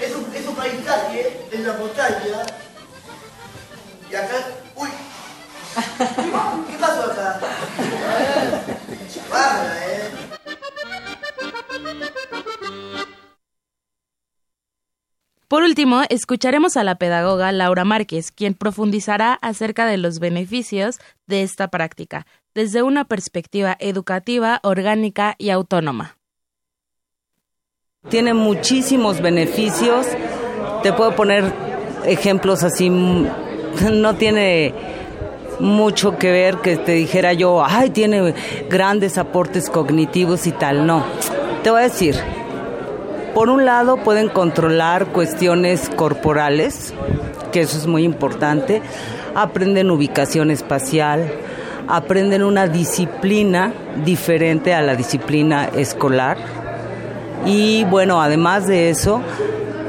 Es un, es un paisaje en la montaña. Y acá. ¡Uy! [laughs] ¿Qué pasó acá? Bárbara, ¿eh? Por último, escucharemos a la pedagoga Laura Márquez, quien profundizará acerca de los beneficios de esta práctica, desde una perspectiva educativa, orgánica y autónoma. Tiene muchísimos beneficios. Te puedo poner ejemplos así. [laughs] No tiene mucho que ver que te dijera yo, ay, tiene grandes aportes cognitivos y tal. No. Te voy a decir, por un lado pueden controlar cuestiones corporales, que eso es muy importante. Aprenden ubicación espacial, aprenden una disciplina diferente a la disciplina escolar. Y bueno, además de eso,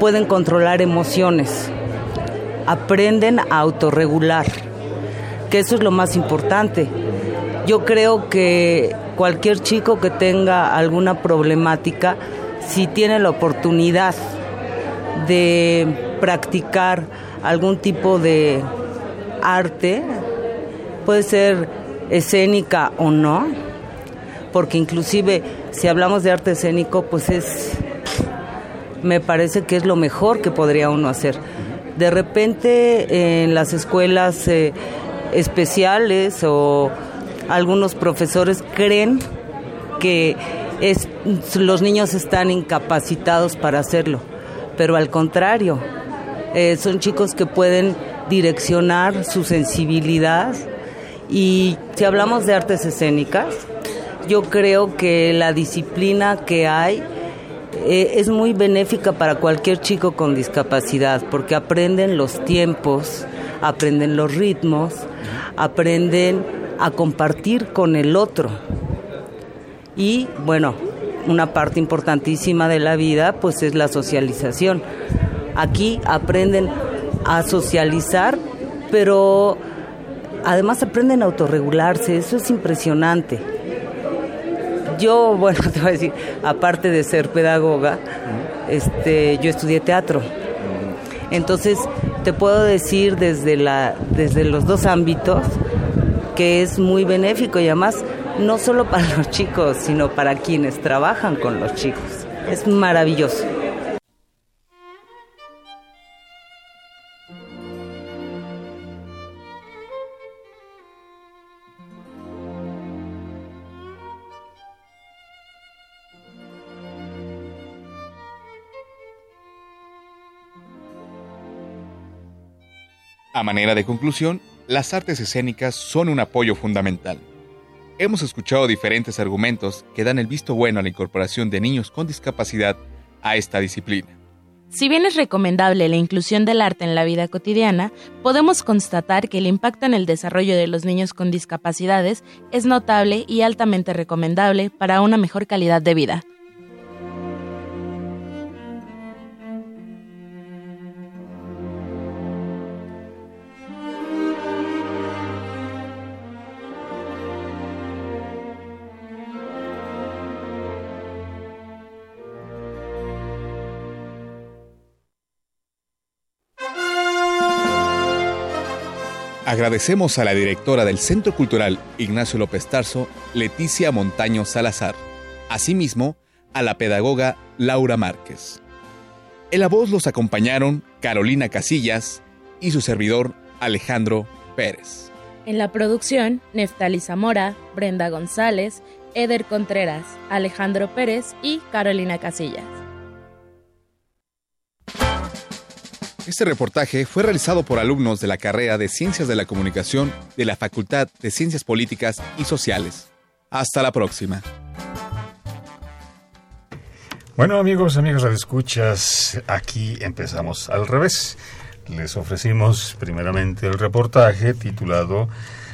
pueden controlar emociones. Aprenden a autorregular, que eso es lo más importante. Yo creo que cualquier chico que tenga alguna problemática, si tiene la oportunidad de practicar algún tipo de arte, puede ser escénica o no, porque inclusive si hablamos de arte escénico, pues es, me parece que es lo mejor que podría uno hacer. De repente en las escuelas eh, especiales o algunos profesores creen que es, los niños están incapacitados para hacerlo, pero al contrario, eh, son chicos que pueden direccionar su sensibilidad y si hablamos de artes escénicas, yo creo que la disciplina que hay eh, es muy benéfica para cualquier chico con discapacidad porque aprenden los tiempos, aprenden los ritmos, aprenden a compartir con el otro. Y bueno, una parte importantísima de la vida pues es la socialización. Aquí aprenden a socializar, pero además aprenden a autorregularse, eso es impresionante. Yo, [laughs] bueno, te voy a decir, aparte de ser pedagoga, este, yo estudié teatro. Entonces, te puedo decir desde, la, desde los dos ámbitos que es muy benéfico y además no solo para [laughs] los chicos, sino para quienes trabajan con los chicos. Es maravilloso. A manera de conclusión, las artes escénicas son un apoyo fundamental. Hemos escuchado diferentes argumentos que dan el visto bueno a la incorporación de niños con discapacidad a esta disciplina. Si bien es recomendable la inclusión del arte en la vida cotidiana, podemos constatar que el impacto en el desarrollo de los niños con discapacidades es notable y altamente recomendable para una mejor calidad de vida. Agradecemos a la directora del Centro Cultural Ignacio López Tarso, Leticia Montaño Salazar. Asimismo, a la pedagoga Laura Márquez. En la voz los acompañaron Carolina Casillas y su servidor Alejandro Pérez. En la producción, Neftali Zamora, Brenda González, Eder Contreras, Alejandro Pérez y Carolina Casillas. Este reportaje fue realizado por alumnos de la carrera de Ciencias de la Comunicación de la Facultad de Ciencias Políticas y Sociales. Hasta la próxima. Bueno, amigos, amigos escuchas, aquí empezamos al revés. Les ofrecimos primeramente el reportaje titulado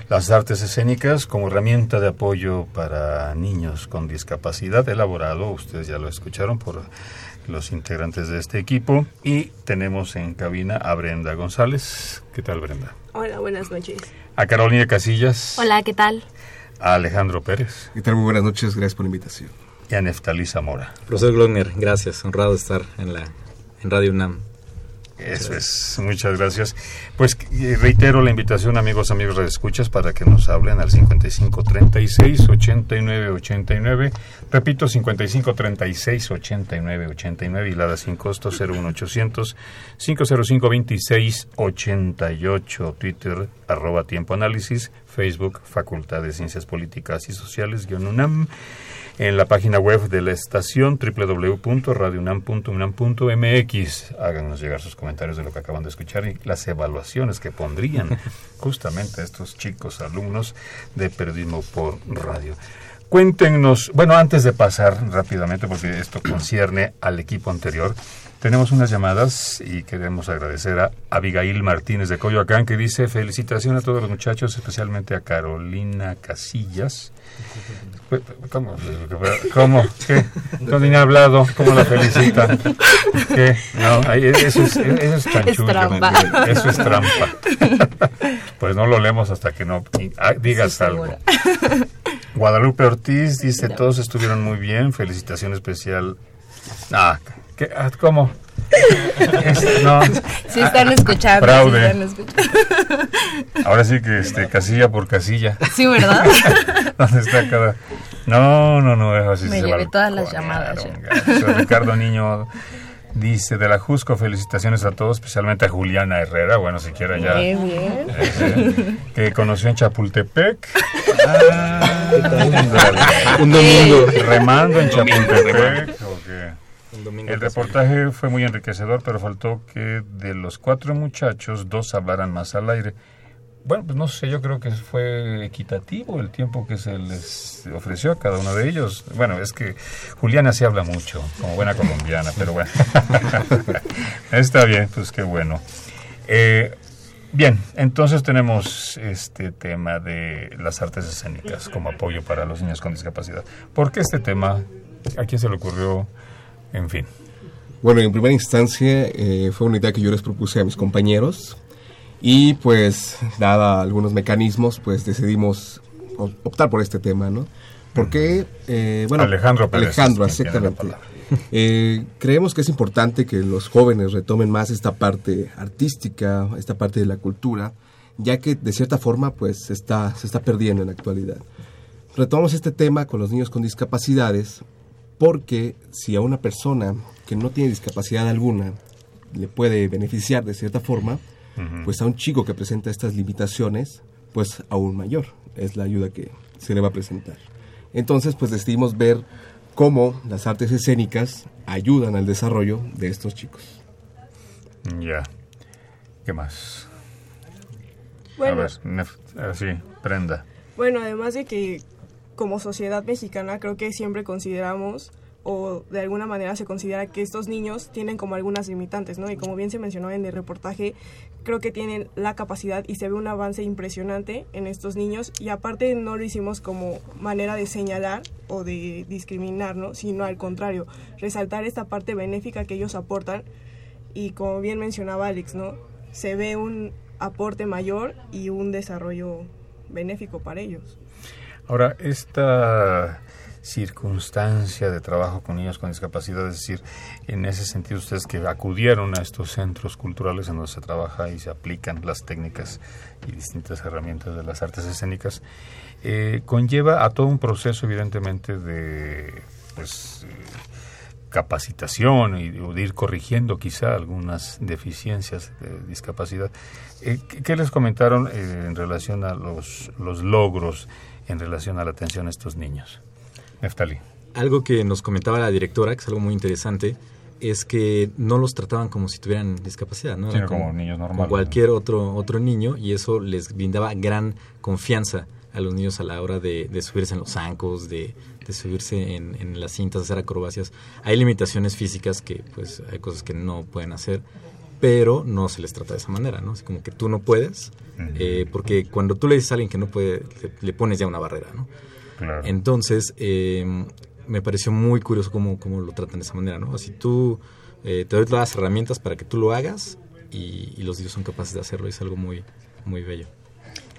Las artes escénicas como herramienta de apoyo para niños con discapacidad, elaborado, ustedes ya lo escucharon por los integrantes de este equipo. Y tenemos en cabina a Brenda González. ¿Qué tal, Brenda? Hola, buenas noches. A Carolina Casillas. Hola, ¿qué tal? A Alejandro Pérez. ¿Qué tal? Muy buenas noches, gracias por la invitación. Y a Neftalí Zamora. Profesor Glockner, gracias, honrado de estar en la en Radio UNAM. Eso es, muchas gracias. Pues reitero la invitación, amigos, amigos escuchas, para que nos hablen al 55 36 89 89. Repito, 55 36 89 89 y la da sin costo 01800 505 26 88. Twitter, arroba tiempo análisis. Facebook, Facultad de Ciencias Políticas y Sociales, guion UNAM en la página web de la estación www.radiounam.unam.mx. Háganos llegar sus comentarios de lo que acaban de escuchar y las evaluaciones que pondrían [laughs] justamente estos chicos alumnos de periodismo por radio. Cuéntenos, bueno, antes de pasar rápidamente, porque esto concierne al equipo anterior, tenemos unas llamadas y queremos agradecer a Abigail Martínez de Coyoacán que dice felicitación a todos los muchachos, especialmente a Carolina Casillas. ¿Cómo? ¿Cómo? ¿Qué? No ni ha hablado. ¿Cómo la felicitan? ¿Qué? No, eso es, eso es chanchullo. trampa. Eso es trampa. Pues no lo leemos hasta que no ah, digas algo. Guadalupe Ortiz dice, todos estuvieron muy bien, felicitación especial. Ah, Ah, ¿Cómo? no. Sí están escuchando. Fraude. Ahora sí que este, casilla por casilla. Sí, ¿verdad? [laughs] ¿Dónde está cada...? No, no, no, así Me llevé todas las llamadas. Ricardo Niño dice, de la Jusco, felicitaciones a todos, especialmente a Juliana Herrera, bueno, siquiera ya... Bien, bien. Eh, que conoció en Chapultepec. Ah, un domingo. Remando en Chapultepec. El reportaje fue muy enriquecedor, pero faltó que de los cuatro muchachos, dos hablaran más al aire. Bueno, pues no sé, yo creo que fue equitativo el tiempo que se les ofreció a cada uno de ellos. Bueno, es que Juliana sí habla mucho, como buena colombiana, pero bueno. [laughs] Está bien, pues qué bueno. Eh, bien, entonces tenemos este tema de las artes escénicas como apoyo para los niños con discapacidad. ¿Por qué este tema? ¿A quién se le ocurrió? En fin. Bueno, en primera instancia eh, fue una idea que yo les propuse a mis compañeros y pues dada algunos mecanismos pues decidimos optar por este tema, ¿no? Porque, eh, bueno, Alejandro Alejandro, exactamente. [laughs] Eh, creemos que es importante que los jóvenes retomen más esta parte artística, esta parte de la cultura, ya que de cierta forma pues está, se está perdiendo en la actualidad. Retomamos este tema con los niños con discapacidades porque si a una persona que no tiene discapacidad alguna le puede beneficiar de cierta forma, pues a un chico que presenta estas limitaciones, pues aún mayor es la ayuda que se le va a presentar. Entonces, pues decidimos ver cómo las artes escénicas ayudan al desarrollo de estos chicos. Ya. ¿Qué más? Bueno. A ver, sí, prenda. Bueno, además de que como sociedad mexicana creo que siempre consideramos o de alguna manera se considera que estos niños tienen como algunas limitantes, ¿no? Y como bien se mencionó en el reportaje, creo que tienen la capacidad y se ve un avance impresionante en estos niños y aparte no lo hicimos como manera de señalar o de discriminar, ¿no? Sino al contrario, resaltar esta parte benéfica que ellos aportan y como bien mencionaba Alex, ¿no? Se ve un aporte mayor y un desarrollo benéfico para ellos. Ahora, esta circunstancia de trabajo con niños con discapacidad, es decir, en ese sentido ustedes que acudieron a estos centros culturales en donde se trabaja y se aplican las técnicas y distintas herramientas de las artes escénicas, eh, conlleva a todo un proceso evidentemente de pues, capacitación y de ir corrigiendo quizá algunas deficiencias de discapacidad. Eh, ¿Qué les comentaron eh, en relación a los, los logros en relación a la atención a estos niños? Neftali. Algo que nos comentaba la directora, que es algo muy interesante, es que no los trataban como si tuvieran discapacidad, ¿no? Sino como niños normales, Como cualquier otro, otro niño y eso les brindaba gran confianza a los niños a la hora de, de subirse en los zancos, de, de subirse en, en las cintas, hacer acrobacias. Hay limitaciones físicas que pues hay cosas que no pueden hacer, pero no se les trata de esa manera, ¿no? Es como que tú no puedes, eh, porque cuando tú le dices a alguien que no puede, le, le pones ya una barrera, ¿no? Claro. Entonces, eh, me pareció muy curioso cómo, cómo lo tratan de esa manera, ¿no? Así tú, eh, te doy todas las herramientas para que tú lo hagas y, y los niños son capaces de hacerlo, y es algo muy, muy bello.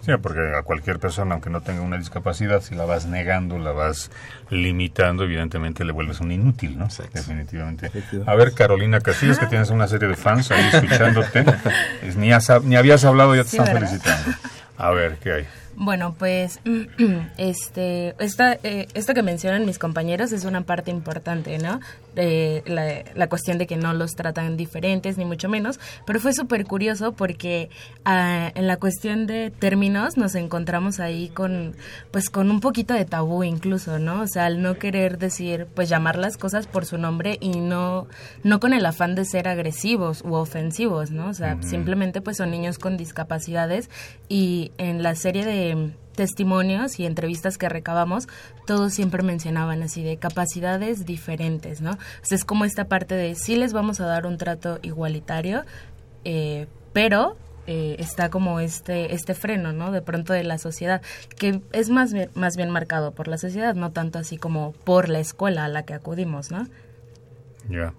Sí, porque a cualquier persona, aunque no tenga una discapacidad, si la vas negando, la vas limitando, evidentemente le vuelves un inútil, ¿no? Definitivamente. A ver, Carolina Casillas, que tienes una serie de fans ahí escuchándote, [laughs] es- ni, has- ni habías hablado, ya te Sí, están ¿verdad? felicitando. A ver, ¿qué hay? Bueno, pues [clears throat] este, esta, eh, esto que mencionan mis compañeros es una parte importante, ¿no? La, la cuestión de que no los tratan diferentes, ni mucho menos, pero fue súper curioso porque ah, en la cuestión de términos nos encontramos ahí con, pues con un poquito de tabú incluso, ¿no? O sea, al no querer decir, pues llamar las cosas por su nombre y no, no con el afán de ser agresivos u ofensivos, ¿no? O sea, simplemente pues son niños con discapacidades y en la serie de testimonios y entrevistas que recabamos, todos siempre mencionaban así de capacidades diferentes, ¿no? Sea, es como esta parte de sí les vamos a dar un trato igualitario, eh, pero eh, está como este este freno, ¿no? De pronto de la sociedad, que es más más bien marcado por la sociedad, no tanto así como por la escuela a la que acudimos, ¿no? Ya.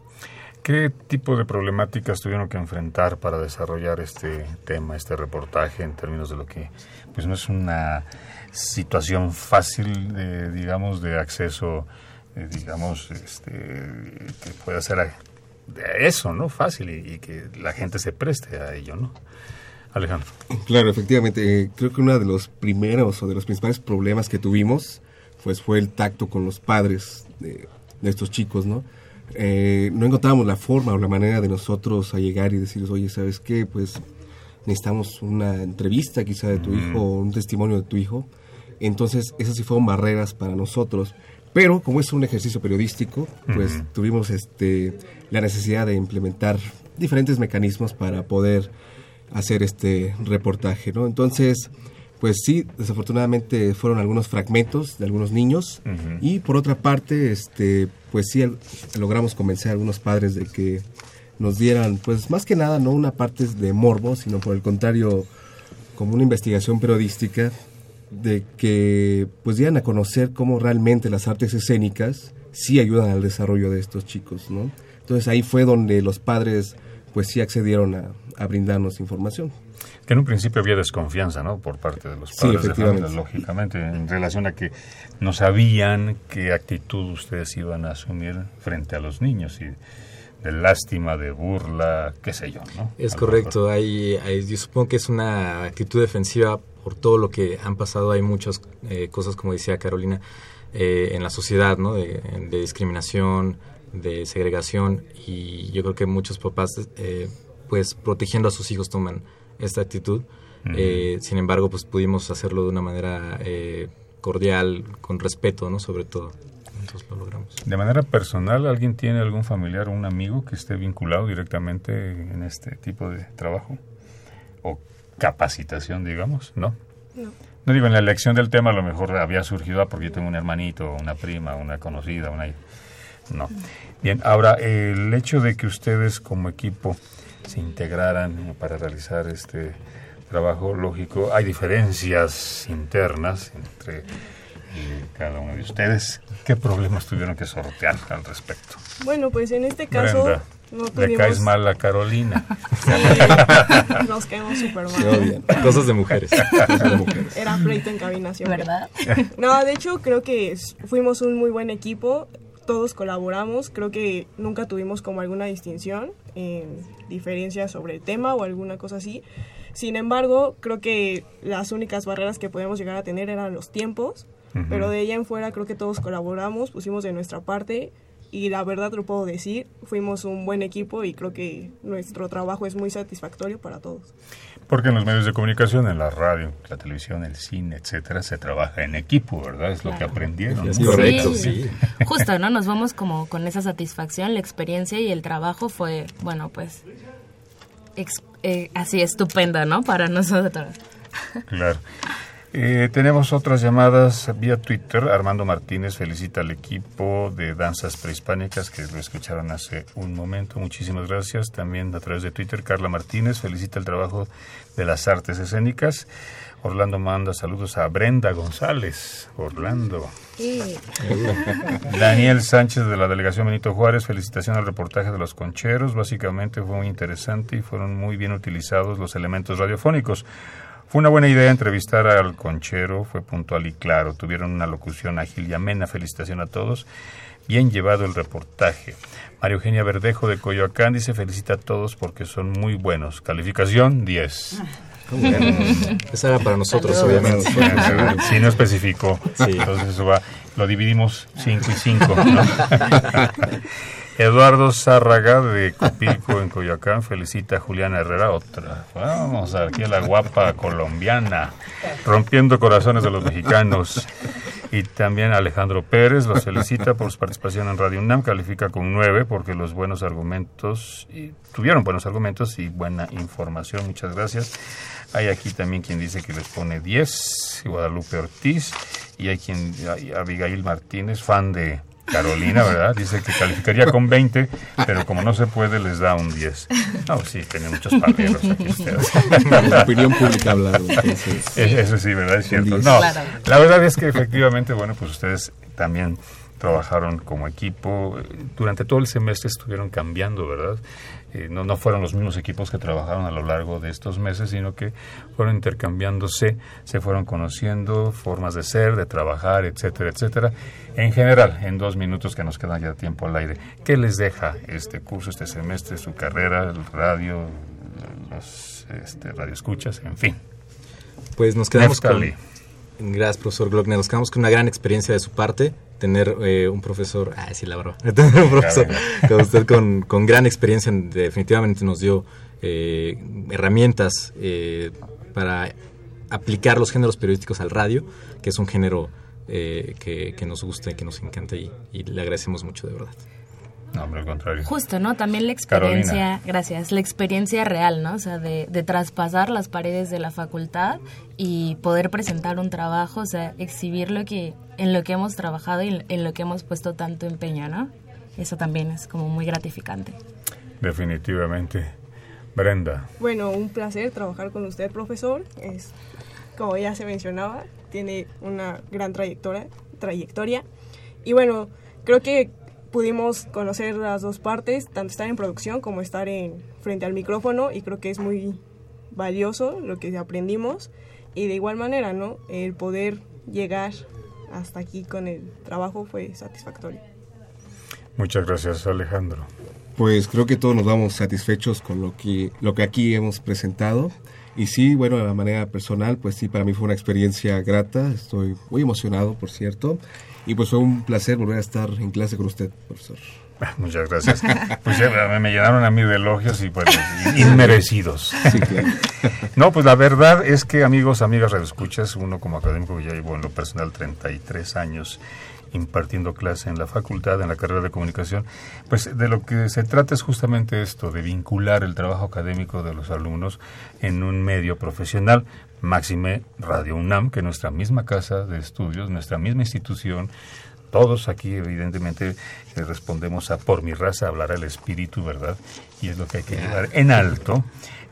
¿Qué tipo de problemáticas tuvieron que enfrentar para desarrollar este tema, este reportaje, en términos de lo que, pues no es una situación fácil, de, digamos, de acceso, eh, digamos, este, que pueda ser a- de eso, ¿no? Fácil y, que la gente se preste a ello, ¿no? Alejandro. Claro, efectivamente. eh, creo que uno de los primeros o de los principales problemas que tuvimos pues fue el tacto con los padres de, de estos chicos, ¿no? Eh, no encontrábamos la forma o la manera de nosotros a llegar y decirles, oye, ¿sabes qué? Pues necesitamos una entrevista quizá de tu hijo o un testimonio de tu hijo. Entonces, esas sí fueron barreras para nosotros. Pero como es un ejercicio periodístico, pues Ujú. tuvimos este, la necesidad de implementar diferentes mecanismos para poder hacer este reportaje, ¿no? Entonces, pues sí, desafortunadamente fueron algunos fragmentos de algunos niños y por otra parte, este, pues sí logramos convencer a algunos padres de que nos dieran, pues más que nada, no una parte de morbo, sino por el contrario, como una investigación periodística de que pues dieran a conocer cómo realmente las artes escénicas sí ayudan al desarrollo de estos chicos, ¿no? Entonces ahí fue donde los padres pues sí accedieron a, a brindarnos información. Que en un principio había desconfianza, ¿no? Por parte de los Sí, padres de familia, efectivamente. lógicamente, en relación a que no sabían qué actitud ustedes iban a asumir frente a los niños y de lástima, de burla, qué sé yo, ¿no? Es correcto, hay, hay- yo supongo que es una actitud defensiva por todo lo que han pasado. Hay muchas eh, cosas, como decía Carolina, eh, en la sociedad, ¿no? De, de discriminación, de segregación, y yo creo que muchos papás, eh, pues protegiendo a sus hijos, toman esta actitud. Eh, sin embargo, pues pudimos hacerlo de una manera eh, cordial, con respeto, ¿no? Sobre todo. Entonces lo logramos. De manera personal, ¿alguien tiene algún familiar o un amigo que esté vinculado directamente en este tipo de trabajo? ¿O capacitación, digamos? ¿No? No. No digo, en la elección del tema a lo mejor había surgido, ah, porque yo tengo un hermanito, una prima, una conocida, una... No. Bien, ahora, el hecho de que ustedes como equipo se integraran para realizar este trabajo, lógico, hay diferencias internas entre eh, cada uno de ustedes. ¿Qué problemas tuvieron que sortear al respecto? Bueno, pues en este caso Brenda, no le caes mal a Carolina. Sí, [laughs] nos caemos [laughs] súper mal. Cosas de mujeres. Era pleito en cabina siempre. ¿Verdad? [laughs] No, de hecho creo que fuimos un muy buen equipo, todos colaboramos, creo que nunca tuvimos como alguna distinción en diferencias sobre el tema o alguna cosa así. Sin embargo, creo que las únicas barreras que podíamos llegar a tener eran los tiempos, Pero de ella en fuera creo que todos colaboramos, pusimos de nuestra parte y la verdad lo puedo decir, fuimos un buen equipo y creo que nuestro trabajo es muy satisfactorio para todos. Porque en los medios de comunicación, en la radio, la televisión, el cine, etcétera, se trabaja en equipo, ¿verdad? Es lo que aprendieron. Sí, correcto, sí. [laughs] Justo, ¿no? Nos vamos como con esa satisfacción, la experiencia y el trabajo fue, bueno, pues eh, así estupenda, ¿no? Para nosotros. Claro. Eh, tenemos otras llamadas vía Twitter. Armando Martínez felicita al equipo de danzas prehispánicas que lo escucharon hace un momento. Muchísimas gracias. También a través de Twitter, Carla Martínez felicita el trabajo de las artes escénicas. Orlando manda saludos a Brenda González. Orlando. [laughs] Daniel Sánchez de la delegación Benito Juárez, felicitación al reportaje de los concheros. Básicamente fue muy interesante y fueron muy bien utilizados los elementos radiofónicos. Fue una buena idea entrevistar al conchero, fue puntual y claro, tuvieron una locución ágil y amena, felicitación a todos. Bien llevado el reportaje. María Eugenia Verdejo de Coyoacán dice felicita a todos porque son muy buenos. Calificación 10. Esa era para nosotros, obviamente. Si no especificó. Entonces eso va, lo dividimos 5 y 5. [laughs] Eduardo Zárraga de Copilco en Coyoacán felicita a Juliana Herrera, otra. Vamos aquí la guapa colombiana, rompiendo corazones de los mexicanos. Y también Alejandro Pérez los felicita por su participación en Radio UNAM, califica con nueve porque los buenos argumentos, tuvieron buenos argumentos y buena información. Muchas gracias. Hay aquí también quien dice que les pone 10, Guadalupe Ortiz, y hay quien, Abigail Martínez, fan de Carolina, ¿verdad? Dice que calificaría con 20, pero como no se puede, les da un 10. No, sí, tienen muchos parleros aquí ustedes. La opinión pública hablando. Eso sí, ¿verdad? Es cierto. No, la verdad es que efectivamente, bueno, pues ustedes también trabajaron como equipo. Durante todo el semestre estuvieron cambiando, ¿verdad? Eh, no, no fueron los mismos equipos que trabajaron a lo largo de estos meses, sino que fueron intercambiándose, se fueron conociendo formas de ser, de trabajar, etcétera, etcétera. En general, en dos minutos que nos quedan ya tiempo al aire, ¿qué les deja este curso, este semestre, su carrera, el radio, los este, radioescuchas, en fin? Pues nos quedamos con... Gracias, profesor Glockner. Nos quedamos con una gran experiencia de su parte tener eh, un profesor, ah, sí, la verdad, [laughs] tener un profesor con usted con, con, gran experiencia, definitivamente nos dio eh, herramientas eh, para aplicar los géneros periodísticos al radio, que es un género que, que, nos gusta y que nos encanta y, y le agradecemos mucho, de verdad. No, hombre, al contrario. Justo, ¿no? También la experiencia, gracias, la experiencia real, ¿no? O sea, de, de, traspasar las paredes de la facultad y poder presentar un trabajo, o sea, exhibir lo que, en lo que hemos trabajado y en lo que hemos puesto tanto empeño, ¿no? Eso también es como muy gratificante. Definitivamente. Brenda. Bueno, un placer trabajar con usted, profesor. Es, como ya se mencionaba, tiene una gran trayectoria, trayectoria. Y bueno, creo que pudimos conocer las dos partes, tanto estar en producción como estar en frente al micrófono y creo que es muy valioso lo que aprendimos y de igual manera, ¿no? El poder llegar hasta aquí con el trabajo fue satisfactorio. Muchas gracias, Alejandro. Pues creo que todos nos vamos satisfechos con lo que lo que aquí hemos presentado. Y sí, bueno, de la manera personal, pues sí, para mí fue una experiencia grata. Estoy muy emocionado, por cierto. Y pues fue un placer volver a estar en clase con usted, profesor. [laughs] Muchas gracias. Pues me llenaron a mí de elogios y pues [laughs] inmerecidos. Sí, claro. [laughs] No, pues la verdad es que amigos, amigas escuchas uno como académico ya llevo en lo personal 33 años impartiendo clase en la facultad, en la carrera de comunicación, pues de lo que se trata es justamente esto, de vincular el trabajo académico de los alumnos en un medio profesional, máxime Radio UNAM, que nuestra misma casa de estudios, nuestra misma institución, todos aquí evidentemente eh, respondemos a por mi raza hablará el espíritu, ¿verdad? Y es lo que hay que llevar en alto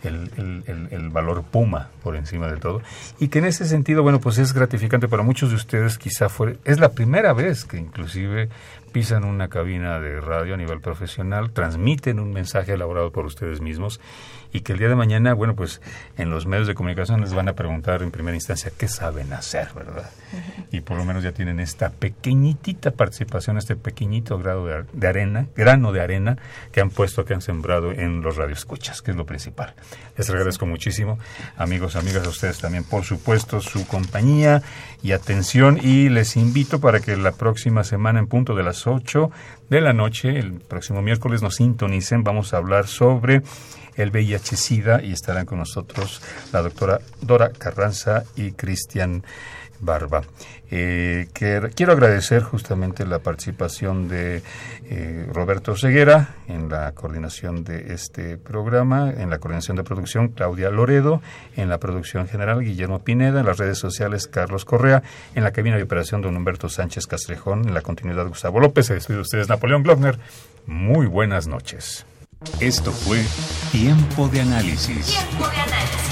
el, el, valor puma por encima de todo. Y que en ese sentido, bueno, pues es gratificante para muchos de ustedes, quizá fue, es la primera vez que inclusive pisan una cabina de radio a nivel profesional, transmiten un mensaje elaborado por ustedes mismos y que el día de mañana, bueno, pues en los medios de comunicación les van a preguntar en primera instancia qué saben hacer, ¿verdad? Y por lo menos ya tienen esta pequeñitita participación, este pequeñito grado de, arena, grano de arena que han puesto, que han sembrado en los radioescuchas, que es lo principal. Les agradezco muchísimo, amigos, amigas, a ustedes también, por supuesto, su compañía y atención y les invito para que la próxima semana en punto de las las 8 de la noche. El próximo miércoles nos sintonicen. Vamos a hablar sobre el VIH-Sida y estarán con nosotros la doctora Dora Carranza y Cristian Barba. Eh, que, quiero agradecer justamente la participación de eh, Roberto Ceguera en la coordinación de este programa, en la coordinación de producción Claudia Loredo, en la producción general Guillermo Pineda, en las redes sociales Carlos Correa, en la cabina de operación don Humberto Sánchez Castrejón, en la continuidad Gustavo López. Se despide de ustedes Napoleón Glockner. Muy buenas noches. Esto fue Tiempo de Análisis. Tiempo de Análisis.